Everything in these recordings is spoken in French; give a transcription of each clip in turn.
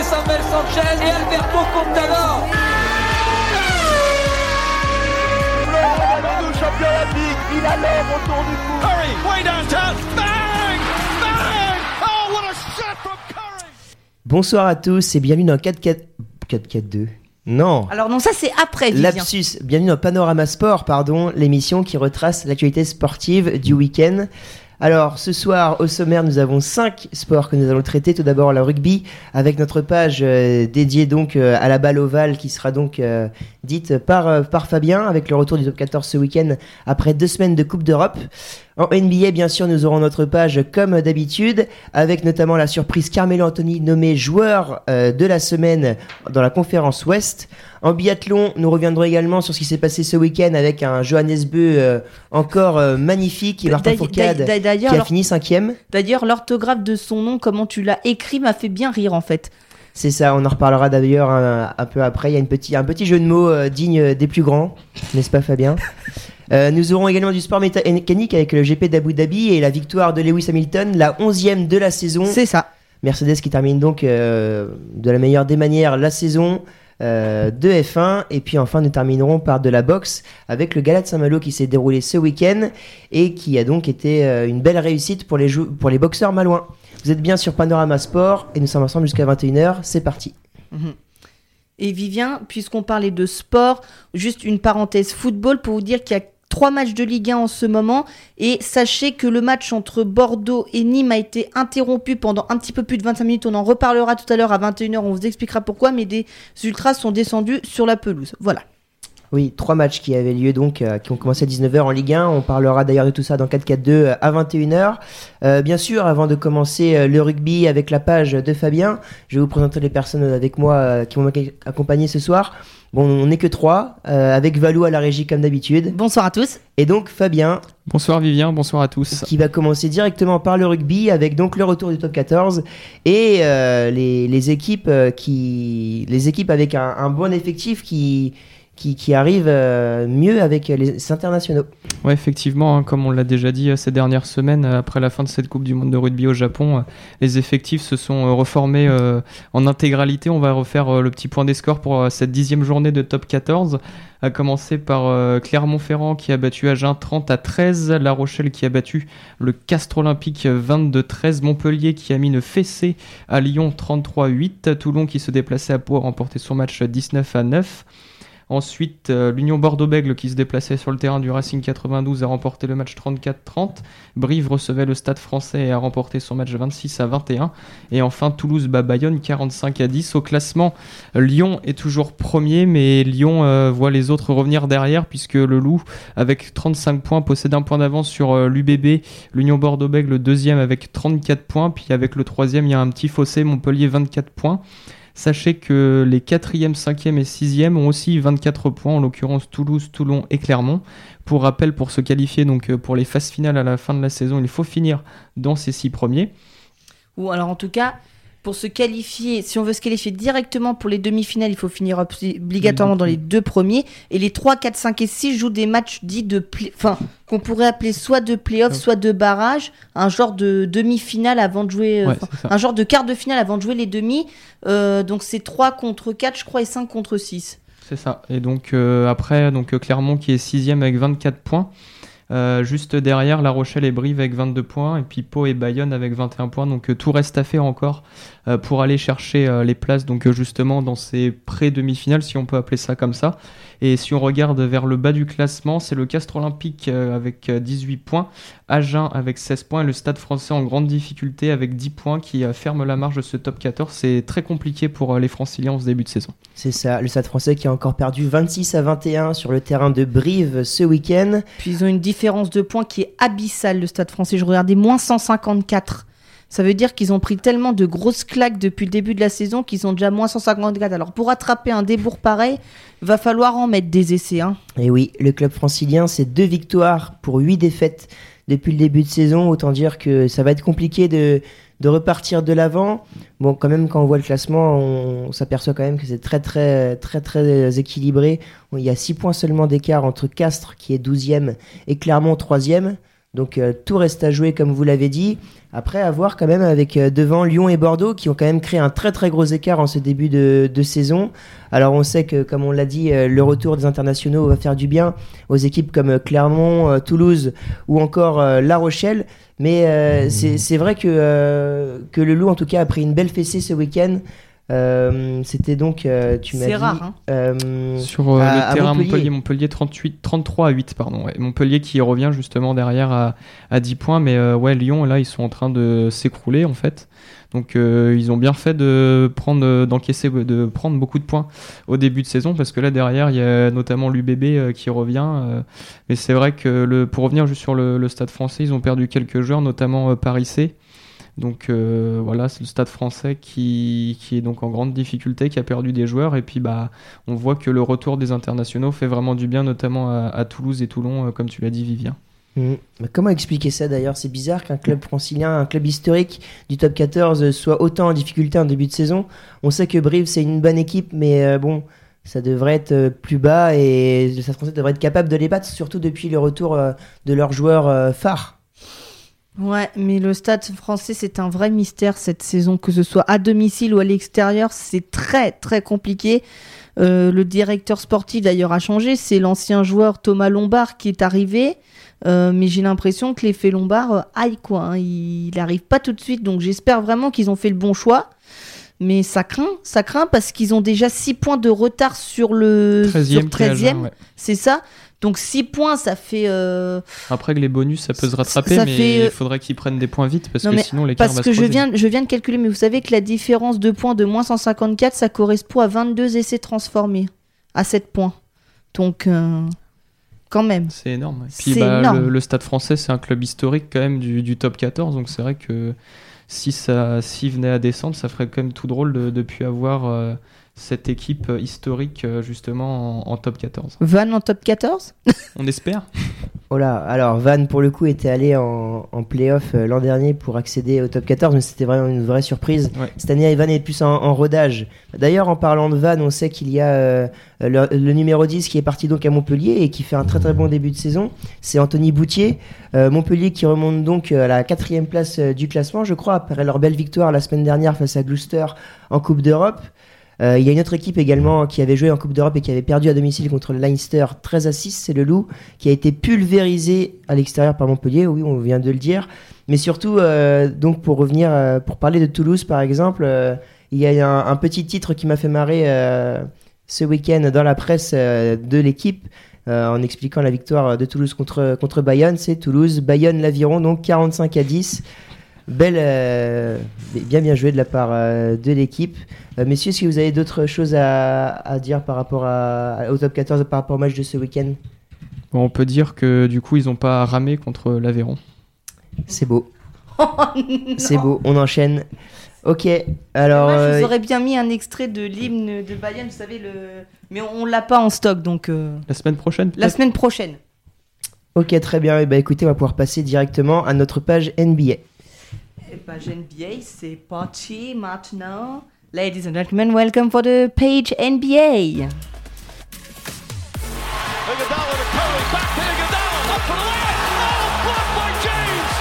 Samuel Sanchez et Alberto Contador. il a l'or autour du cou. Curry, way downtown, bang, bang, oh what a shot from Curry. Bonsoir à tous et bienvenue dans 4-4... 4-4-2 Non Alors non, ça c'est après, Vivien. Lapsus, bienvenue dans Panorama Sport, pardon, l'émission qui retrace l'actualité sportive du week-end. Alors, ce soir, au sommaire, nous avons cinq sports que nous allons traiter. Tout d'abord, le rugby, avec notre page euh, dédiée donc euh, à la balle ovale, qui sera donc euh, dite par, par Fabien, avec le retour du top 14 ce week-end, après deux semaines de Coupe d'Europe. En NBA, bien sûr, nous aurons notre page comme d'habitude, avec notamment la surprise Carmelo Anthony nommé joueur euh, de la semaine dans la conférence Ouest. En biathlon, nous reviendrons également sur ce qui s'est passé ce week-end avec un Johannes Beu euh, encore euh, magnifique et Martin D'ailleurs- Fourcade qui a fini cinquième. D'ailleurs, l'orthographe de son nom, comment tu l'as écrit, m'a fait bien rire en fait. C'est ça, on en reparlera d'ailleurs un, un peu après. Il y a une petit, un petit jeu de mots digne des plus grands, n'est-ce pas Fabien? Euh, Nous aurons également du sport mécanique avec le GP d'Abu Dhabi et la victoire de Lewis Hamilton, la onzième de la saison. C'est ça. Mercedes qui termine donc euh, de la meilleure des manières la saison euh, de F1. Et puis enfin, nous terminerons par de la boxe avec le Gala de Saint-Malo qui s'est déroulé ce week-end et qui a donc été euh, une belle réussite pour les, pour les boxeurs malouins. Vous êtes bien sur Panorama Sport et nous sommes ensemble jusqu'à 21h. C'est parti. Et Vivien, puisqu'on parlait de sport, juste une parenthèse football pour vous dire qu'il y a trois matchs de Ligue 1 en ce moment. Et sachez que le match entre Bordeaux et Nîmes a été interrompu pendant un petit peu plus de 25 minutes. On en reparlera tout à l'heure à 21h. On vous expliquera pourquoi. Mais des ultras sont descendus sur la pelouse. Voilà. Oui, trois matchs qui avaient lieu donc, euh, qui ont commencé à 19h en Ligue 1. On parlera d'ailleurs de tout ça dans 4-4-2 euh, à 21h. Euh, bien sûr, avant de commencer euh, le rugby avec la page de Fabien, je vais vous présenter les personnes avec moi euh, qui vont m'accompagner ce soir. Bon, on n'est que trois, euh, avec Valou à la régie comme d'habitude. Bonsoir à tous. Et donc Fabien, Bonsoir Vivien, bonsoir à tous. qui va commencer directement par le rugby avec donc le retour du top 14 et euh, les, les équipes euh, qui les équipes avec un, un bon effectif qui qui, qui arrivent euh, mieux avec les internationaux. Ouais, effectivement, hein, comme on l'a déjà dit euh, ces dernières semaines, euh, après la fin de cette Coupe du Monde de rugby au Japon, les effectifs se sont reformés en intégralité. On va refaire le petit point des scores pour cette dixième journée de top 14. À commencer par Clermont-Ferrand qui a battu Agen 30 à 13, La Rochelle qui a battu le Castre Olympique 22-13, Montpellier qui a mis une fessée à Lyon 33-8, Toulon qui se déplaçait à Pau a remporté son match 19 à 9. Ensuite, euh, l'Union Bordeaux-Bègles qui se déplaçait sur le terrain du Racing 92 a remporté le match 34-30. Brive recevait le Stade français et a remporté son match 26 à 21. Et enfin, Toulouse-Bayonne 45 à 10. Au classement, Lyon est toujours premier, mais Lyon euh, voit les autres revenir derrière puisque le Loup, avec 35 points, possède un point d'avance sur euh, l'UBB. L'Union Bordeaux-Bègles, le deuxième avec 34 points. Puis avec le troisième, il y a un petit fossé, Montpellier 24 points. Sachez que les 4e, 5e et 6e ont aussi 24 points, en l'occurrence Toulouse, Toulon et Clermont. Pour rappel, pour se qualifier donc euh, pour les phases finales à la fin de la saison, il faut finir dans ces 6 premiers. Ou alors en tout cas, pour se qualifier, si on veut se qualifier directement pour les demi-finales, il faut finir obli- obligatoirement dans les deux premiers. Et les 3, 4, 5 et 6 jouent des matchs dits de... Enfin, qu'on pourrait appeler soit de play-off, soit de barrage. Un genre de demi-finale avant de jouer... euh, Ouais, un genre de quart de finale avant de jouer les demi. Euh, donc c'est 3 contre 4, je crois, et 5 contre 6. C'est ça. Et donc euh, après, donc euh, Clermont qui est sixième avec 24 points. Euh, juste derrière, La Rochelle et Brive avec 22 points, et puis Pau et Bayonne avec 21 points. Donc euh, tout reste à faire encore euh, pour aller chercher les places, donc justement dans ces pré-demi-finales, si on peut appeler ça comme ça. Et si on regarde vers le bas du classement, c'est le Castre Olympique euh, avec euh, 18 points, Agen avec 16 points, et le Stade français en grande difficulté avec 10 points qui euh, ferme la marge de ce top 14. C'est très compliqué pour euh, les franciliens en ce début de saison. C'est ça, le Stade français qui a encore perdu 26 à 21 sur le terrain de Brive ce week-end. Puis ils ont une différence de points qui est abyssale, le Stade français. Je regardais moins 154. Ça veut dire qu'ils ont pris tellement de grosses claques depuis le début de la saison qu'ils sont déjà moins 154. Alors pour attraper un débours pareil, va falloir en mettre des essais. Hein. Et oui, le club francilien, c'est deux victoires pour huit défaites depuis le début de saison. Autant dire que ça va être compliqué de, de repartir de l'avant. Bon, quand même, quand on voit le classement, on, s'aperçoit quand même que c'est très, très, très, très équilibré. Il y a six points seulement d'écart entre Castres, qui est 12e, et Clermont, 3e. Donc euh, tout reste à jouer comme vous l'avez dit. Après avoir quand même avec euh, devant Lyon et Bordeaux qui ont quand même créé un très très gros écart en ce début de, de saison. Alors on sait que comme on l'a dit, euh, le retour des internationaux va faire du bien aux équipes comme Clermont, Toulouse ou encore euh, La Rochelle. Mais euh, c'est c'est vrai que, euh, que le Loup en tout cas a pris une belle fessée ce week-end. Euh, C'était donc, euh, tu m'as C'est dit, rare, hein. euh, Sur euh, à- le à terrain Montpellier. Montpellier, Montpellier 38, 33 à 8, pardon. ouais. Montpellier qui revient justement derrière à, à 10 points, mais euh, ouais, Lyon, là, ils sont en train de s'écrouler en fait. Donc euh, ils ont bien fait de prendre, d'encaisser, de prendre beaucoup de points au début de saison, parce que là derrière, il y a notamment l'UBB euh, qui revient. euh, mais c'est vrai que le, pour revenir juste sur le, le stade français, ils ont perdu quelques joueurs, notamment euh, Paris C. Donc euh, voilà, c'est le stade français qui, qui est donc en grande difficulté, qui a perdu des joueurs. Et puis bah, on voit que le retour des internationaux fait vraiment du bien, notamment à, Toulouse et Toulon, euh, comme tu l'as dit, Vivien. Mm. Mais comment expliquer ça d'ailleurs? C'est bizarre qu'un club francilien, un club historique du top 14 soit autant en difficulté en début de saison. On sait que Brive c'est une bonne équipe, mais euh, bon, ça devrait être plus bas et le Stade français devrait être capable de les battre, surtout depuis le retour de leurs joueurs phares. Ouais, mais le stade français, c'est un vrai mystère cette saison, que ce soit à domicile ou à l'extérieur, c'est très très compliqué. Euh, le directeur sportif d'ailleurs a changé, c'est l'ancien joueur Thomas Lombard qui est arrivé, Euh, mais j'ai l'impression que l'effet Lombard euh, aille quoi, hein. il n'arrive pas tout de suite, donc j'espère vraiment qu'ils ont fait le bon choix. Mais ça craint, ça craint parce qu'ils ont déjà 6 points de retard sur le 13e, sur qui est à 13e, juin, ouais. c'est ça. Donc 6 points, ça fait euh, Après que les bonus, ça peut se rattraper, Ça mais fait, euh, il faudrait qu'ils prennent des points vite parce Non, que sinon l'écart Parce va que se je viens, je viens de calculer, mais vous savez que la différence de points de moins 154, ça correspond à 22 essais transformés à 7 points. Donc, euh, quand même. C'est énorme. Puis bah, énorme. Le, le Stade français, c'est un club historique quand même du, du top 14, donc c'est vrai que si ça s'il venait à descendre, ça ferait quand même tout drôle de plus avoir euh, cette équipe historique euh, justement en, en top 14. Van en top 14 On espère. Oh là, alors Van pour le coup était allé en, en playoff euh, l'an dernier pour accéder au top 14, mais c'était vraiment une vraie surprise. Ouais. Cette année, Van est plus en, en rodage. D'ailleurs, en parlant de Van, on sait qu'il y a euh, le, le numéro 10 qui est parti donc à Montpellier et qui fait un très très bon début de saison. C'est Anthony Boutier. Euh, Montpellier qui remonte donc à la quatrième place du classement, je crois, après leur belle victoire la semaine dernière face à Gloucester en Coupe d'Europe. Euh, il y a une autre équipe également qui avait joué en Coupe d'Europe et qui avait perdu à domicile contre le Leinster 13 à 6, c'est le Loup, qui a été pulvérisé à l'extérieur par Montpellier, oui, on vient de le dire. Mais surtout, euh, donc pour revenir, euh, pour parler de Toulouse par exemple, il y a un, un petit titre qui m'a fait marrer ce week-end dans la presse de l'équipe. en expliquant la victoire de Toulouse contre, contre Bayonne, c'est Toulouse, Bayonne l'Aviron, donc 45 à 10. Belle, euh, bien bien joué de la part euh, de l'équipe. Euh, messieurs, est-ce que vous avez d'autres choses à, à dire par rapport à, au top 14, par rapport au match de ce week-end? Bon, on peut dire que du coup, ils n'ont pas ramé contre l'Aveyron. C'est beau. C'est beau, on enchaîne. Ok, alors... Moi, je vous aurais bien mis un extrait de l'hymne de Bayern, vous savez, le... mais on l'a pas en stock, donc euh, La semaine prochaine la semaine prochaine. Ok, très bien. Et bah écoutez, on va pouvoir passer directement à notre page NBA. Et page NBA, c'est parti maintenant. Ladies and gentlemen, welcome for the page NBA. Iguodala to Curry, back to Iguodala, up for the layup. Oh, blocked by James.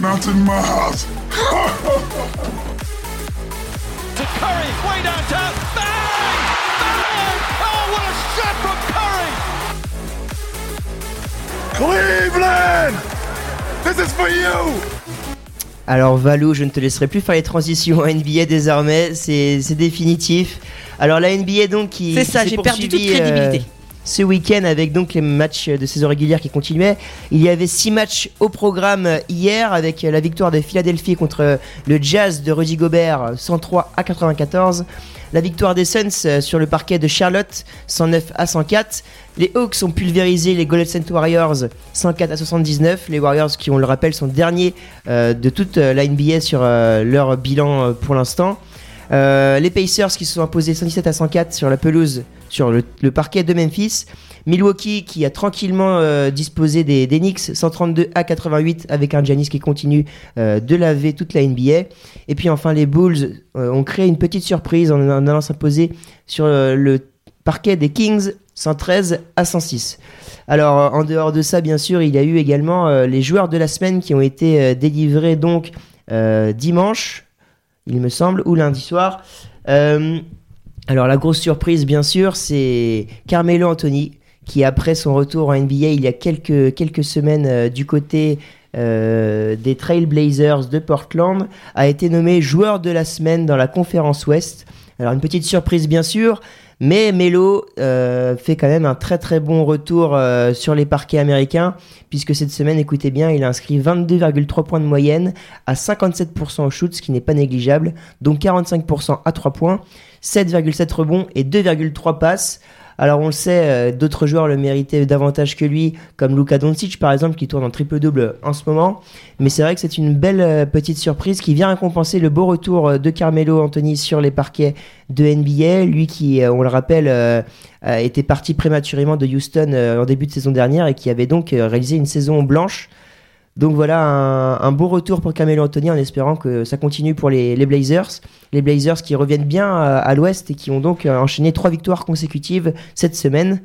Not in my house. To Curry, way downtown. Bang! Bang! Oh, what a shot from Curry! Cleveland! This is for you! Alors Valou, je ne te laisserai plus faire les transitions en NBA désormais, c'est définitif. Alors la NBA donc qui... C'est ça, j'ai perdu toute euh, crédibilité. ce week-end avec donc les matchs de saison régulière qui continuaient. Il y avait six matchs au programme hier avec la victoire de Philadelphie contre le Jazz de Rudy Gobert 103 à 94. La victoire des Suns euh, sur le parquet de Charlotte 109 à 104. Les Hawks ont pulvérisé les Golden State Warriors 104 à 79. Les Warriors qui, on le rappelle, sont derniers euh, de toute euh, la NBA sur leur bilan pour l'instant. Les Pacers qui se sont imposés 117 à 104 sur la pelouse, sur le parquet de Memphis. Milwaukee qui a tranquillement euh, disposé des, Knicks 132 à 88 avec un Giannis qui continue euh, de laver toute la NBA. Et puis enfin les Bulls euh, ont créé une petite surprise en, en allant s'imposer sur le parquet des Kings 113 à 106. Alors, en dehors de ça, bien sûr, il y a eu également les joueurs de la semaine qui ont été délivrés donc dimanche, il me semble, ou lundi soir. Alors, la grosse surprise, bien sûr, c'est Carmelo Anthony, qui après son retour en NBA il y a quelques, semaines euh, du côté euh, des Trailblazers de Portland, a été nommé joueur de la semaine dans la conférence Ouest. Alors, une petite surprise, bien sûr. Mais Melo euh, fait quand même un très très bon retour sur les parquets américains, puisque cette semaine, écoutez bien, il a inscrit 22,3 points de moyenne à 57% au shoot, ce qui n'est pas négligeable, donc 45% à 3 points, 7,7 rebonds et 2,3 passes. Alors on le sait, euh, d'autres joueurs le méritaient davantage que lui, comme Luka Doncic par exemple, qui tourne en triple-double en ce moment. Mais c'est vrai que c'est une belle euh, petite surprise qui vient récompenser le beau retour euh, de Carmelo Anthony sur les parquets de NBA. Lui qui, on le rappelle, était parti prématurément de Houston en début de saison dernière et qui avait donc réalisé une saison blanche. Donc voilà un, beau retour pour Carmelo Anthony en espérant que ça continue pour les, Blazers. Les Blazers qui reviennent bien à, à l'ouest et qui ont donc euh, enchaîné trois victoires consécutives cette semaine.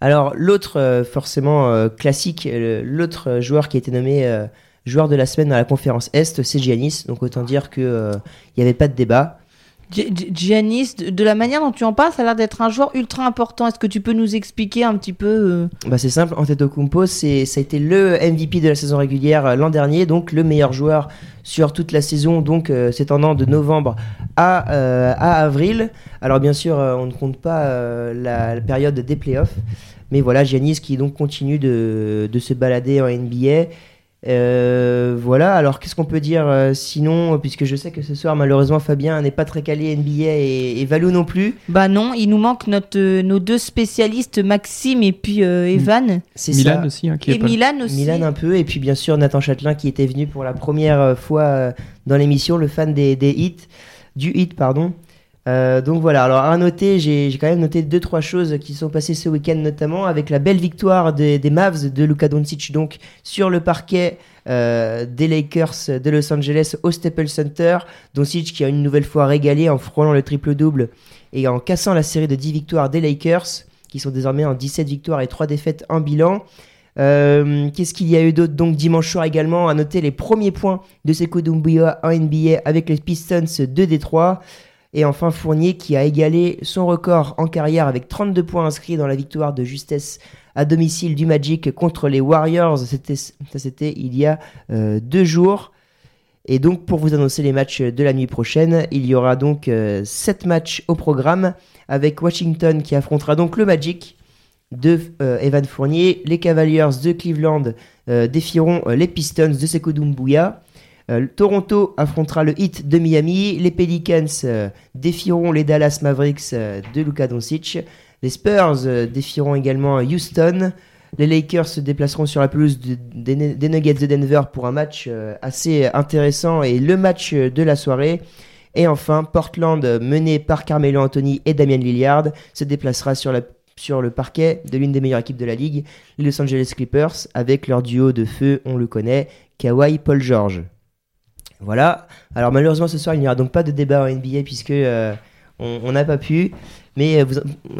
Alors l'autre euh, forcément euh, classique, euh, l'autre euh, joueur qui a été nommé euh, joueur de la semaine dans la conférence Est, c'est Giannis. Donc autant dire que euh, il n'y avait pas de débat. Gi- Gi- Giannis, de la manière dont tu en parles, ça a l'air d'être un joueur ultra important. Est-ce que tu peux nous expliquer un petit peu euh, Bah c'est simple, Antetokounmpo, c'est ça a été le MVP de la saison régulière euh, l'an dernier, donc le meilleur joueur sur toute la saison, donc euh, s'étendant de novembre à, à avril. Alors bien sûr, on ne compte pas la, la période des playoffs, mais voilà, Giannis qui donc continue de, de se balader en NBA. Euh, voilà, alors qu'est-ce qu'on peut dire euh, sinon, puisque je sais que ce soir malheureusement Fabien n'est pas très calé NBA et, et Valou non plus. Bah non, il nous manque notre, euh, nos deux spécialistes, Maxime et puis euh, Evan. C'est Milan ça. aussi, hein, qui est Et pas- Milan aussi. Milan un peu, et puis bien sûr Nathan Châtelain qui était venu pour la première fois euh, dans l'émission, le fan des, des hits, du hit, pardon. Euh, donc voilà, alors à noter, j'ai quand même noté deux trois choses qui sont passées ce week-end notamment avec la belle victoire des, Mavs de Luka Doncic donc sur le parquet euh, des Lakers de Los Angeles au Staples Center. Doncic qui a une nouvelle fois régalé en frôlant le triple double et en cassant la série de 10 victoires des Lakers qui sont désormais en 17 victoires et 3 défaites en bilan. Euh, Qu'est-ce qu'il y a eu d'autre Donc dimanche soir également, à noter les premiers points de Sekou Doumbouya en NBA avec les Pistons de Détroit. Et enfin Fournier qui a égalé son record en carrière avec 32 points inscrits dans la victoire de justesse à domicile du Magic contre les Warriors. Ça c'était il y a euh, deux jours. Et donc pour vous annoncer les matchs de la nuit prochaine, il y aura donc 7 matchs au programme avec Washington qui affrontera donc le Magic de euh, Evan Fournier. Les Cavaliers de Cleveland euh, défieront euh, les Pistons de Sekou Doumbouya. Euh, Toronto affrontera le Heat de Miami. Les Pelicans euh, défieront les Dallas Mavericks euh, de Luka Doncic. Les Spurs défieront également Houston. Les Lakers se déplaceront sur la pelouse de- des, Nuggets de Denver pour un match assez intéressant et le match de la soirée. Et enfin, Portland, mené par Carmelo Anthony et Damian Lillard, se déplacera sur, la- sur le parquet de l'une des meilleures équipes de la ligue, les Los Angeles Clippers, avec leur duo de feu, on le connaît, Kawhi Paul George. Voilà. Alors malheureusement ce soir il n'y aura donc pas de débat en NBA puisque euh, on n'a pas pu. Mais euh,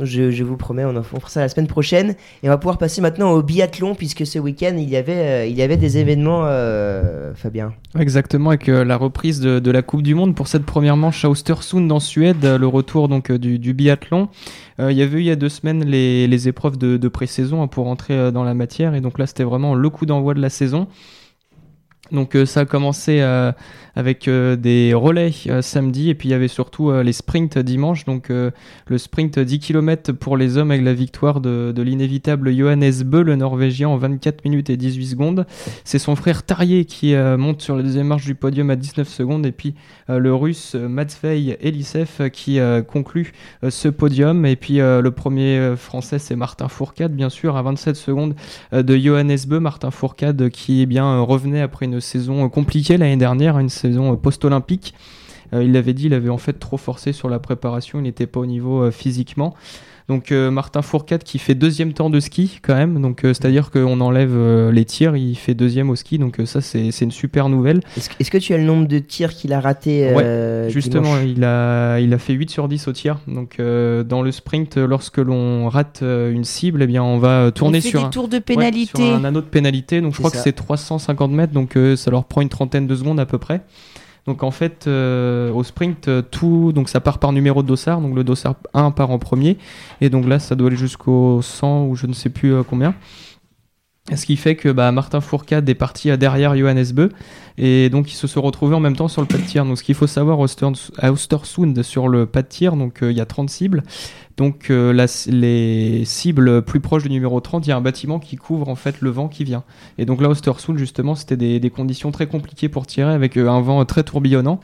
je, vous promets, on en fera ça la semaine prochaine. Et on va pouvoir passer maintenant au biathlon puisque ce week-end il y avait, euh, il y avait des événements, Fabien. Exactement, avec la reprise de, la Coupe du Monde pour cette première manche à Östersund en Suède, le retour donc du, biathlon. Il y avait eu il y a deux semaines les, les épreuves de, pré-saison hein, pour rentrer euh, dans la matière, et donc là c'était vraiment le coup d'envoi de la saison. Donc euh, ça a commencé euh, avec euh, des relais samedi et puis il y avait surtout les sprints dimanche. Donc le sprint 10 km pour les hommes avec la victoire de, l'inévitable Johannes Bö, le Norvégien, en 24 minutes et 18 secondes. C'est son frère Tarier qui monte sur la deuxième marche du podium à 19 secondes et puis le russe Matvei Elisev qui conclut ce podium. Et puis le premier français c'est Martin Fourcade bien sûr à 27 secondes de Johannes Bö. Martin Fourcade qui eh bien revenait après une saison euh, compliquée l'année dernière, une saison euh, post-olympique. Euh, il l'avait dit, il avait en fait trop forcé sur la préparation, il n'était pas au niveau physiquement. Donc euh, Martin Fourcade qui fait deuxième temps de ski quand même, donc euh, c'est-à-dire qu'on enlève euh, les tirs, il fait deuxième au ski, donc euh, ça c'est c'est une super nouvelle. Est-ce que- est-ce que tu as le nombre de tirs qu'il a raté euh, Justement, il a, il a fait 8 sur 10 au tir. Donc, euh, dans le sprint, lorsque l'on rate euh, une cible, eh bien, on va tourner on fait sur des un, tours de ouais, pénalité. sur un anneau de pénalité. Donc, je C'est crois que c'est 350 mètres. Donc, euh, ça leur prend une trentaine de secondes à peu près. Donc, en fait, euh, au sprint, euh, tout, donc ça part par numéro de dossard. Donc, le dossard 1 part en premier. Et donc là, ça doit aller jusqu'au 100 ou je ne sais plus euh, combien. Ce qui fait que bah, Martin Fourcade est parti derrière Johannes Beu et donc ils se sont retrouvés en même temps sur le pas de tir. Donc ce qu'il faut savoir à Ostersund sur le pas de tir, donc il y a 30 cibles. Donc euh, la- les cibles plus proches du numéro 30, il y a un bâtiment qui couvre en fait le vent qui vient. Et donc là Ostersund justement c'était des, des conditions très compliquées pour tirer avec euh, un vent très tourbillonnant.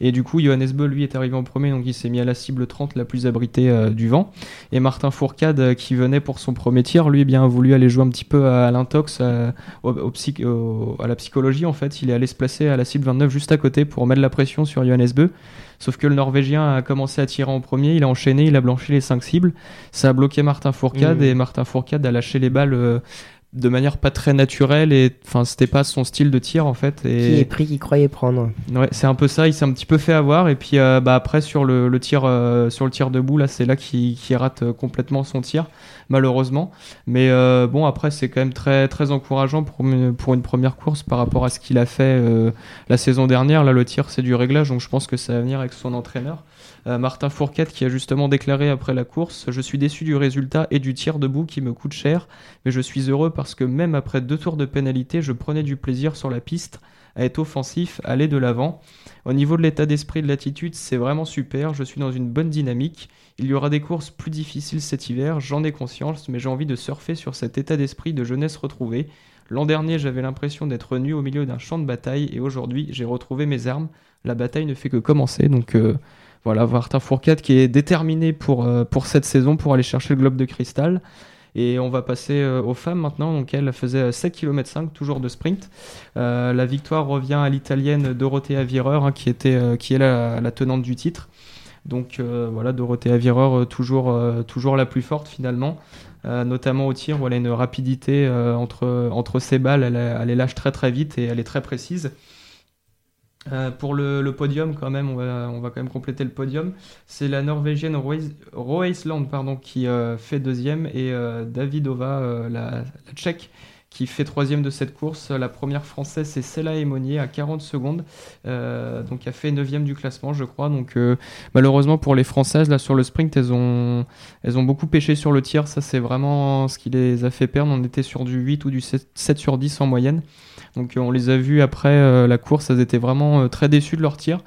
Et du coup Johannes Beu lui est arrivé en premier donc il s'est mis à la cible 30 la plus abritée euh, du vent. Et Martin Fourcade, euh, qui venait pour son premier tir, lui, eh bien, a voulu aller jouer un petit peu à l'intox, à, au- au psy- au- à la psychologie, en fait. Il est allé se placer à la cible 29 juste à côté pour mettre la pression sur Johannes Beu. Sauf que le Norvégien a commencé à tirer en premier, il a enchaîné, il a blanchi les 5 cibles. Ça a bloqué Martin Fourcade Mhm. et Martin Fourcade a lâché les balles euh, de manière pas très naturelle et enfin c'était pas son style de tir en fait Qui et est pris, qu'il croyait prendre. Ouais, c'est un peu ça. Il s'est un petit peu fait avoir et puis euh, bah après sur le, le tir euh, sur le tir debout là, c'est là qu'il qu'il rate euh, complètement son tir malheureusement. Mais euh, bon après c'est quand même très très encourageant pour une, pour une première course par rapport à ce qu'il a fait euh, la saison dernière. Là le tir c'est du réglage donc je pense que ça va venir avec son entraîneur. Euh, Martin Fourcade qui a justement déclaré après la course Je suis déçu du résultat et du tir debout qui me coûte cher, mais je suis heureux parce que même après deux tours de pénalité, je prenais du plaisir sur la piste à être offensif, à aller de l'avant. Au niveau de l'état d'esprit de l'attitude, c'est vraiment super, je suis dans une bonne dynamique. Il y aura des courses plus difficiles cet hiver, j'en ai conscience, mais j'ai envie de surfer sur cet état d'esprit de jeunesse retrouvée. L'an dernier, j'avais l'impression d'être nu au milieu d'un champ de bataille et aujourd'hui, j'ai retrouvé mes armes. La bataille ne fait que commencer, donc euh, voilà, Martin Fourcade qui est déterminé pour, euh, pour cette saison pour aller chercher le globe de cristal. Et on va passer euh, aux femmes maintenant. Donc elle faisait 7 km 5, toujours de sprint. Euh, la victoire revient à l'italienne Dorothea Virer, hein, qui, était, qui est la, tenante du titre. Donc voilà, Dorothea Virer, euh, toujours, toujours la plus forte finalement. Notamment au tir où elle a une rapidité entre, entre ses balles, elle, elle lâche très très vite et elle est très précise. Euh, pour le, podium, quand même, on va, quand même compléter le podium. C'est la Norvégienne Roeisland pardon, qui euh, fait deuxième et euh, Davidova, la, Tchèque, qui fait troisième de cette course. La première française, c'est Cella Emonier à 40 secondes, donc a fait neuvième du classement, je crois. Donc malheureusement pour les Françaises, là sur le sprint, elles ont, beaucoup pêché sur le tir. Ça, c'est vraiment ce qui les a fait perdre. On était sur du 8 ou du 7, 7 sur 10 en moyenne. Donc euh, on les a vus après euh, la course, elles étaient vraiment euh, très déçues de leur tir.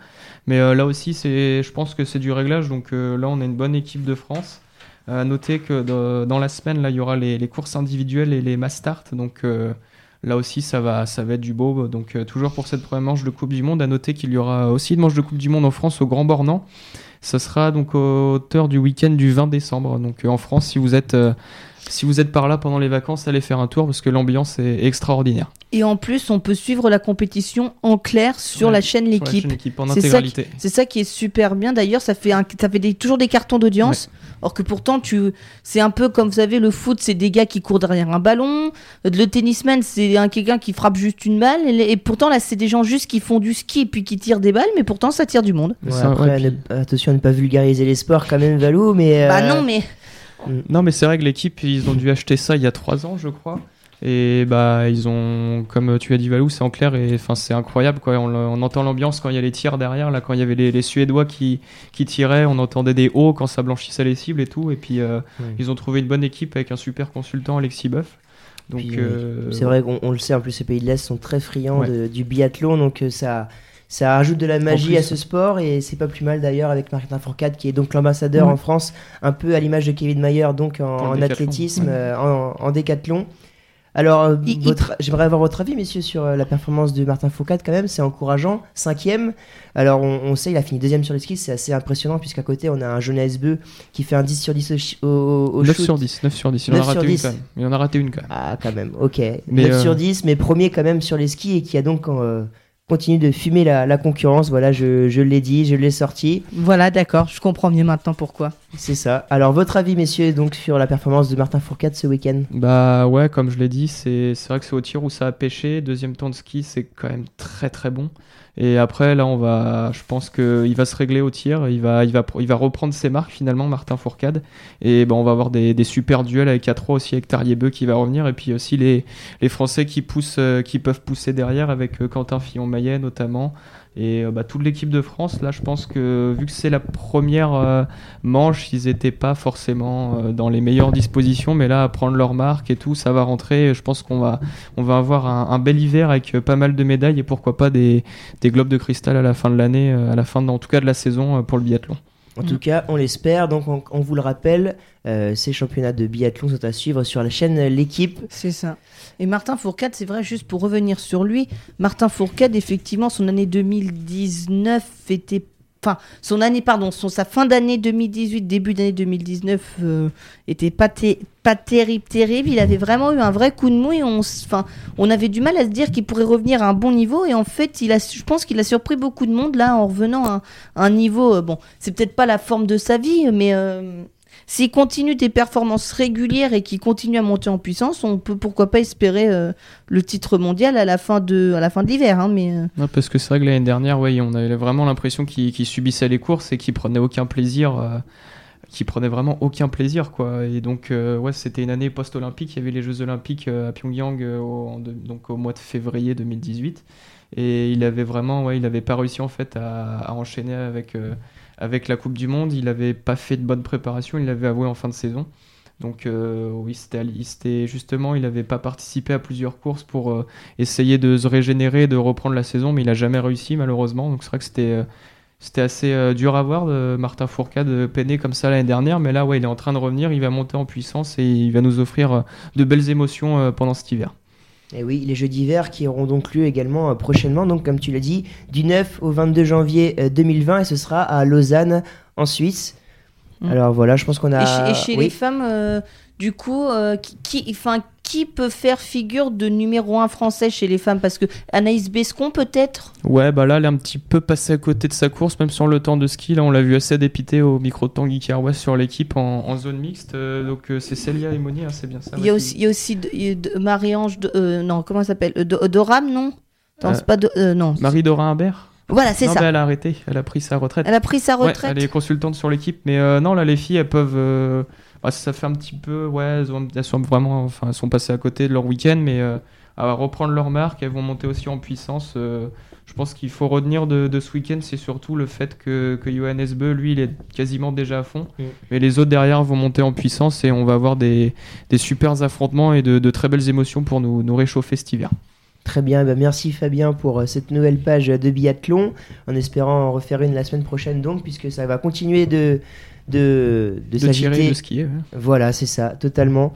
Mais là aussi, je pense que c'est du réglage. Donc là, on a une bonne équipe de France. À noter que dans la semaine, là, il y aura les, courses individuelles et les mass start. Donc là aussi, ça va, ça va être du beau. Donc toujours pour cette première manche de Coupe du Monde, à noter qu'il y aura aussi une manche de Coupe du Monde en France au Grand Bornand. Ça sera donc au hauteur du week-end du 20 décembre. Donc en France, si vous êtes si vous êtes par là pendant les vacances, allez faire un tour parce que l'ambiance est extraordinaire. Et en plus, on peut suivre la compétition en clair sur Ouais, la chaîne Sur la L'équipe. chaîne équipe en C'est ça intégralité. C'est ça qui est super bien. D'ailleurs, ça fait, un, ça fait des- toujours des cartons d'audience. Or que pourtant, tu, c'est un peu comme vous savez, le foot, c'est des gars qui courent derrière un ballon. Le tennisman, c'est un quelqu'un qui frappe juste une balle. Et, et pourtant, là, c'est des gens juste qui font du ski et puis qui tirent des balles. Mais pourtant, ça tire du monde. Mais Ouais, ça, après, ouais, puis- ne- attention à ne pas vulgariser les sports quand même, Valou, mais... Bah euh, non, mais Non, mais c'est vrai que l'équipe, ils ont dû acheter ça il y a trois ans, je crois. Et bah, ils ont, comme tu as dit, Valou, c'est en clair et enfin, c'est incroyable. Quoi. On, on entend l'ambiance quand il y a les tirs derrière. Là, quand il y avait les, les Suédois qui, qui tiraient, on entendait des hauts quand ça blanchissait les cibles et tout. Et puis, euh, ils ont trouvé une bonne équipe avec un super consultant, Alexis Boeuf. Donc, Puis, euh, C'est vrai qu'on on le sait, en plus, ces pays de l'Est sont très friands Ouais. de- du biathlon, donc euh, ça, ça ajoute de la magie plus- à ce sport, et c'est pas plus mal d'ailleurs avec Martin Fourcade, qui est donc l'ambassadeur Ouais. en France, un peu à l'image de Kevin Mayer, donc en, athlétisme, Ouais. euh, en, en décathlon. Alors, euh, votre- j'aimerais avoir votre avis, messieurs, sur euh, la performance de Martin Fourcade, quand même, c'est encourageant. Cinquième, alors on, on sait, il a fini deuxième sur les skis, c'est assez impressionnant, puisqu'à côté, on a un Jonas Beu qui fait un 10 sur 10 au, au, au 9 shoot. sur 10, 9 sur 10. Il en a 9 sur raté une 10. quand même. Il en a raté une quand même. Ah, quand même, ok. Mais, 9 sur euh, 10, mais premier quand même sur les skis et qui a donc euh, continue de fumer la, la concurrence. Voilà, je, je l'ai dit, je l'ai sorti. Voilà, d'accord, je comprends mieux maintenant pourquoi. C'est ça. Alors, votre avis, messieurs, donc sur la performance de Martin Fourcade ce week-end? Bah ouais, comme je l'ai dit, c'est c'est vrai que c'est au tir où ça a pêché. Deuxième temps de ski, c'est quand même très très bon. Et après, là, on va, je pense qu'il va se régler au tir. Il va, il va, il va reprendre ses marques finalement, Martin Fourcade. Et ben, on va avoir des, des super duels avec A3 aussi, avec Tariebeu qui va revenir. Et puis aussi les, les Français qui poussent, euh, qui peuvent pousser derrière avec euh, Quentin Fillon-Maillet notamment. Et euh, bah, toute l'équipe de France, là, je pense que vu que c'est la première euh, manche, ils n'étaient pas forcément euh, dans les meilleures dispositions, mais là, à prendre leur marque et tout, ça va rentrer. Je pense qu'on va, on va avoir un, bel hiver avec pas mal de médailles et pourquoi pas des, des globes de cristal à la fin de l'année, à la fin, en tout cas de la saison pour le biathlon. En tout cas, on l'espère. Donc, on, vous le rappelle, euh, ces championnats de biathlon sont à suivre sur la chaîne L'équipe. C'est ça. Et Martin Fourcade, c'est vrai, juste pour revenir sur lui, Martin Fourcade, effectivement, son année 2019 était. Enfin, son année, pardon, son, sa fin d'année 2018, début d'année 2019 euh, était pas, té- pas terrible, terrible. Il avait vraiment eu un vrai coup de mou et on, enfin, on avait du mal à se dire qu'il pourrait revenir à un bon niveau. Et en fait, il a, je pense qu'il a surpris beaucoup de monde là en revenant à un, à un niveau. euh, bon, c'est peut-être pas la forme de sa vie, mais euh, s'il continue des performances régulières et qu'il continue à monter en puissance, on peut pourquoi pas espérer euh, le titre mondial à la fin de, à la fin de l'hiver. hein, mais euh, parce que c'est vrai que l'année dernière, ouais, on avait vraiment l'impression qu'il subissait les courses et qu'il prenait aucun plaisir. euh, qu'il prenait vraiment aucun plaisir quoi et donc ouais c'était une année post-olympique il y avait les Jeux olympiques à Pyongyang au, donc au mois de février 2018 et il avait vraiment ouais il avait pas réussi en fait à, enchaîner avec avec la Coupe du Monde il avait pas fait de bonne préparation il l'avait avoué en fin de saison donc euh, oui c'était justement il avait pas participé à plusieurs courses pour euh, essayer de se régénérer, de reprendre la saison, mais il a jamais réussi malheureusement. Donc c'est vrai que c'était euh, assez dur à voir de Martin Fourcade de peiner comme ça l'année dernière, mais là ouais il est en train de revenir, il va monter en puissance et il va nous offrir de belles émotions pendant cet hiver. Et oui, les Jeux d'hiver qui auront donc lieu également euh, prochainement, donc comme tu l'as dit, du 9 au 22 janvier euh, 2020 et ce sera à Lausanne en Suisse. Mm. Alors voilà, je pense qu'on a. et chez, et chez oui. les femmes, euh, du coup, euh, qui, qui, enfin, qui peut faire figure de numéro un français chez les femmes? Parce que Anaïs Bescon peut-être? Ouais bah là elle est un petit peu passée à côté de sa course, même sur le temps de ski, là on l'a vu assez dépité au micro de Tanguy Kerouas sur l'équipe en, en zone mixte, Euh, donc euh, c'est Célia et Moni, hein, c'est bien ça. Il y a aussi, Marie-Ange, de- euh, non, comment elle s'appelle? Do- Doram, non? Non, pas de, non. Marie Dorin Imbert? Voilà, c'est ça. bah, elle a arrêté, elle a pris sa retraite. Elle a pris sa Ouais, retraite. elle est consultante sur l'équipe, mais euh, non, là, les filles, elles peuvent. euh, bah, ça fait un petit peu. Ouais, elles, ont- elles sont vraiment. Enfin, elles sont passées à côté de leur week-end, mais euh, à reprendre leur marque, elles vont monter aussi en puissance. euh, je pense qu'il faut retenir de, de ce week-end, c'est surtout le fait que, que Johannes Beu, lui, il est quasiment déjà à fond. Mm. Mais les autres derrière vont monter en puissance et on va avoir des, des super affrontements et de, de très belles émotions pour nous, nous réchauffer cet hiver. Très bien, ben, merci Fabien pour euh, cette nouvelle page de biathlon, en espérant en refaire une la semaine prochaine donc, puisque ça va continuer de, de, de, De tirer, de skier. ouais. Voilà, c'est ça, totalement.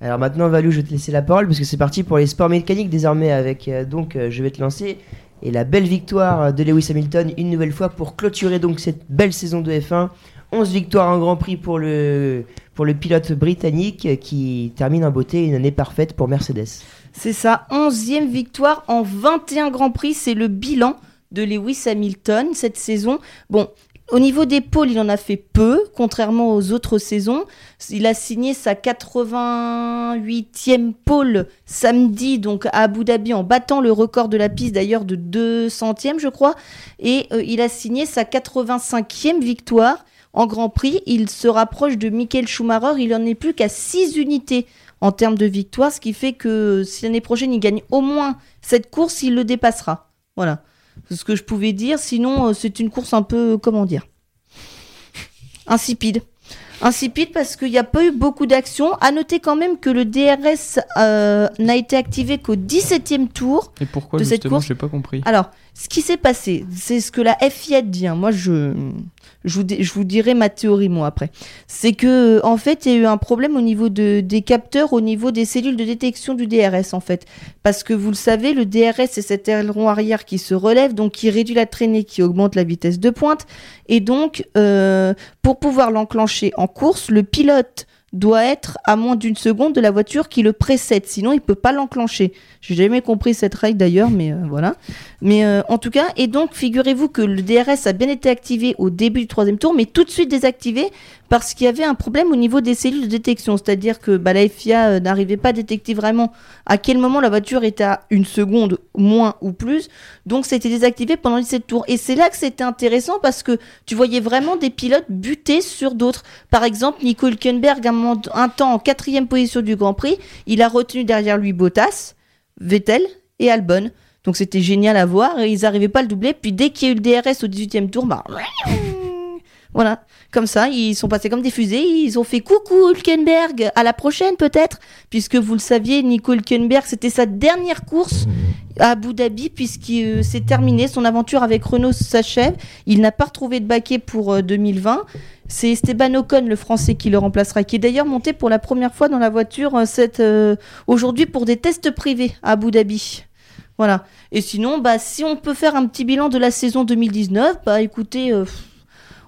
Alors maintenant, Valou, je vais te laisser la parole parce que c'est parti pour les sports mécaniques désormais. Avec euh, donc, euh, je vais te lancer et la belle victoire de Lewis Hamilton une nouvelle fois pour clôturer donc cette belle saison de F1. 11 victoires en Grand Prix pour le pour le pilote britannique euh, qui termine en beauté une année parfaite pour Mercedes. C'est sa onzième victoire en 21 Grands Prix. C'est le bilan de Lewis Hamilton cette saison. Bon, au niveau des pôles, il en a fait peu, contrairement aux autres saisons. Il a signé sa 88e pôle samedi, donc à Abu Dhabi, en battant le record de la piste d'ailleurs de 2 centièmes, je crois. Et euh, il a signé sa 85e victoire en Grand Prix. Il se rapproche de Michael Schumacher. Il en est plus qu'à 6 unités en termes de victoire, ce qui fait que si l'année prochaine il gagne au moins cette course, il le dépassera. Voilà. C'est ce que je pouvais dire. Sinon, euh, c'est une course un peu, comment dire, insipide. Insipide parce qu'il n'y a pas eu beaucoup d'actions. À noter quand même que le DRS euh, n'a été activé qu'au 17e tour. Et pourquoi De cette course j'ai pas compris. Alors, ce qui s'est passé, c'est ce que la FIA dit. hein. Moi, je, je, vous, dirai ma théorie, moi, après. C'est que, en fait, il y a eu un problème au niveau de, des capteurs, au niveau des cellules de détection du DRS, en fait. Parce que, vous le savez, le DRS, c'est cet aileron arrière qui se relève, donc qui réduit la traînée, qui augmente la vitesse de pointe. Et donc, euh, pour pouvoir l'enclencher en course, le pilote doit être à moins d'une seconde de la voiture qui le précède, sinon il peut pas l'enclencher. J'ai jamais compris cette règle d'ailleurs, mais euh, voilà. Mais euh, en tout cas, et donc figurez-vous que le DRS a bien été activé au début du troisième tour, mais tout de suite désactivé parce qu'il y avait un problème au niveau des cellules de détection. C'est-à-dire que bah, la FIA euh, n'arrivait pas à détecter vraiment à quel moment la voiture était à une seconde moins ou plus. Donc c'était désactivé pendant les 7 tours. Et c'est là que c'était intéressant parce que tu voyais vraiment des pilotes buter sur d'autres. Par exemple, Nico Hülkenberg, un, un temps en quatrième position du Grand Prix, il a retenu derrière lui Bottas, Vettel et Albon. Donc c'était génial à voir. Et ils n'arrivaient pas à le doubler. Puis dès qu'il y a eu le DRS au 18e tour, bah, voilà, comme ça, ils sont passés comme des fusées, ils ont fait coucou Hülkenberg, à la prochaine peut-être, puisque vous le saviez, Nico Hülkenberg, c'était sa dernière course à Abu Dhabi, puisqu'il euh, s'est terminé, son aventure avec Renault s'achève, il n'a pas retrouvé de baquet pour euh, 2020, c'est Esteban Ocon, le français, qui le remplacera, qui est d'ailleurs monté pour la première fois dans la voiture euh, euh, aujourd'hui pour des tests privés à Abu Dhabi. Voilà. Et sinon, bah, si on peut faire un petit bilan de la saison 2019, bah écoutez, euh,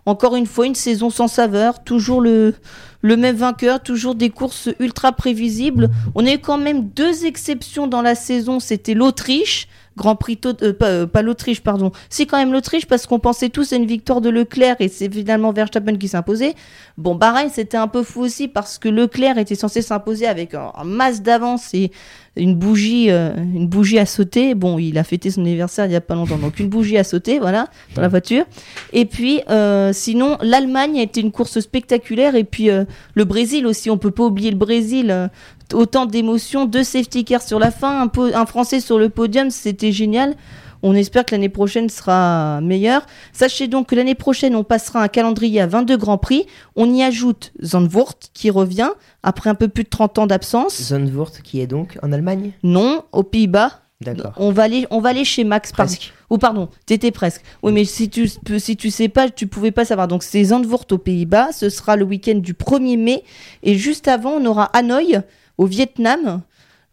encore une fois, une saison sans saveur, toujours le, le même vainqueur, toujours des courses ultra prévisibles. On a eu quand même deux exceptions dans la saison, c'était l'Autriche. Grand Prix, euh, pas, euh, pas l'Autriche, pardon. C'est quand même l'Autriche parce qu'on pensait tous à une victoire de Leclerc et c'est finalement Verstappen qui imposé. Bon, Bahreïn, c'était un peu fou aussi parce que Leclerc était censé s'imposer avec un, un masse d'avance et une bougie, euh, une bougie à sauter. Bon, il a fêté son anniversaire il y a pas longtemps, donc une bougie à sauter, voilà, dans la voiture. Et puis, euh, sinon, l'Allemagne a été une course spectaculaire. Et puis, euh, le Brésil aussi, on peut pas oublier le Brésil. autant d'émotions, deux safety cars sur la fin, un Français sur le podium, c'était génial. On espère que l'année prochaine sera meilleure. Sachez donc que l'année prochaine, on passera un calendrier à 22 Grands Prix. On y ajoute Zandvoort qui revient après un peu plus de 30 ans d'absence. Zandvoort qui est donc en Allemagne? Non, aux Pays-Bas. D'accord. On va aller, on va aller chez Max. Presque. Ou pardon, t'étais presque. Oui, mais si tu, si tu sais pas, tu pouvais pas savoir. Donc c'est Zandvoort aux Pays-Bas. Ce sera le week-end du 1er mai. Et juste avant, on aura Hanoï au Vietnam.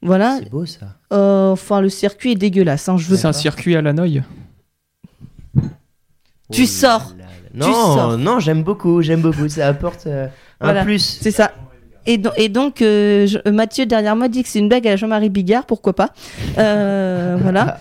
Voilà. C'est beau ça. Euh, Enfin, le circuit est dégueulasse. hein, je veux C'est un circuit à la noye. Tu Oh sors. Tu Non, sors. non, j'aime beaucoup, j'aime beaucoup. Ça apporte euh, un Voilà. plus. C'est ça. Et, do- et donc, euh, je- Mathieu derrière moi dit que c'est une blague à Jean-Marie Bigard, pourquoi pas. Euh, voilà.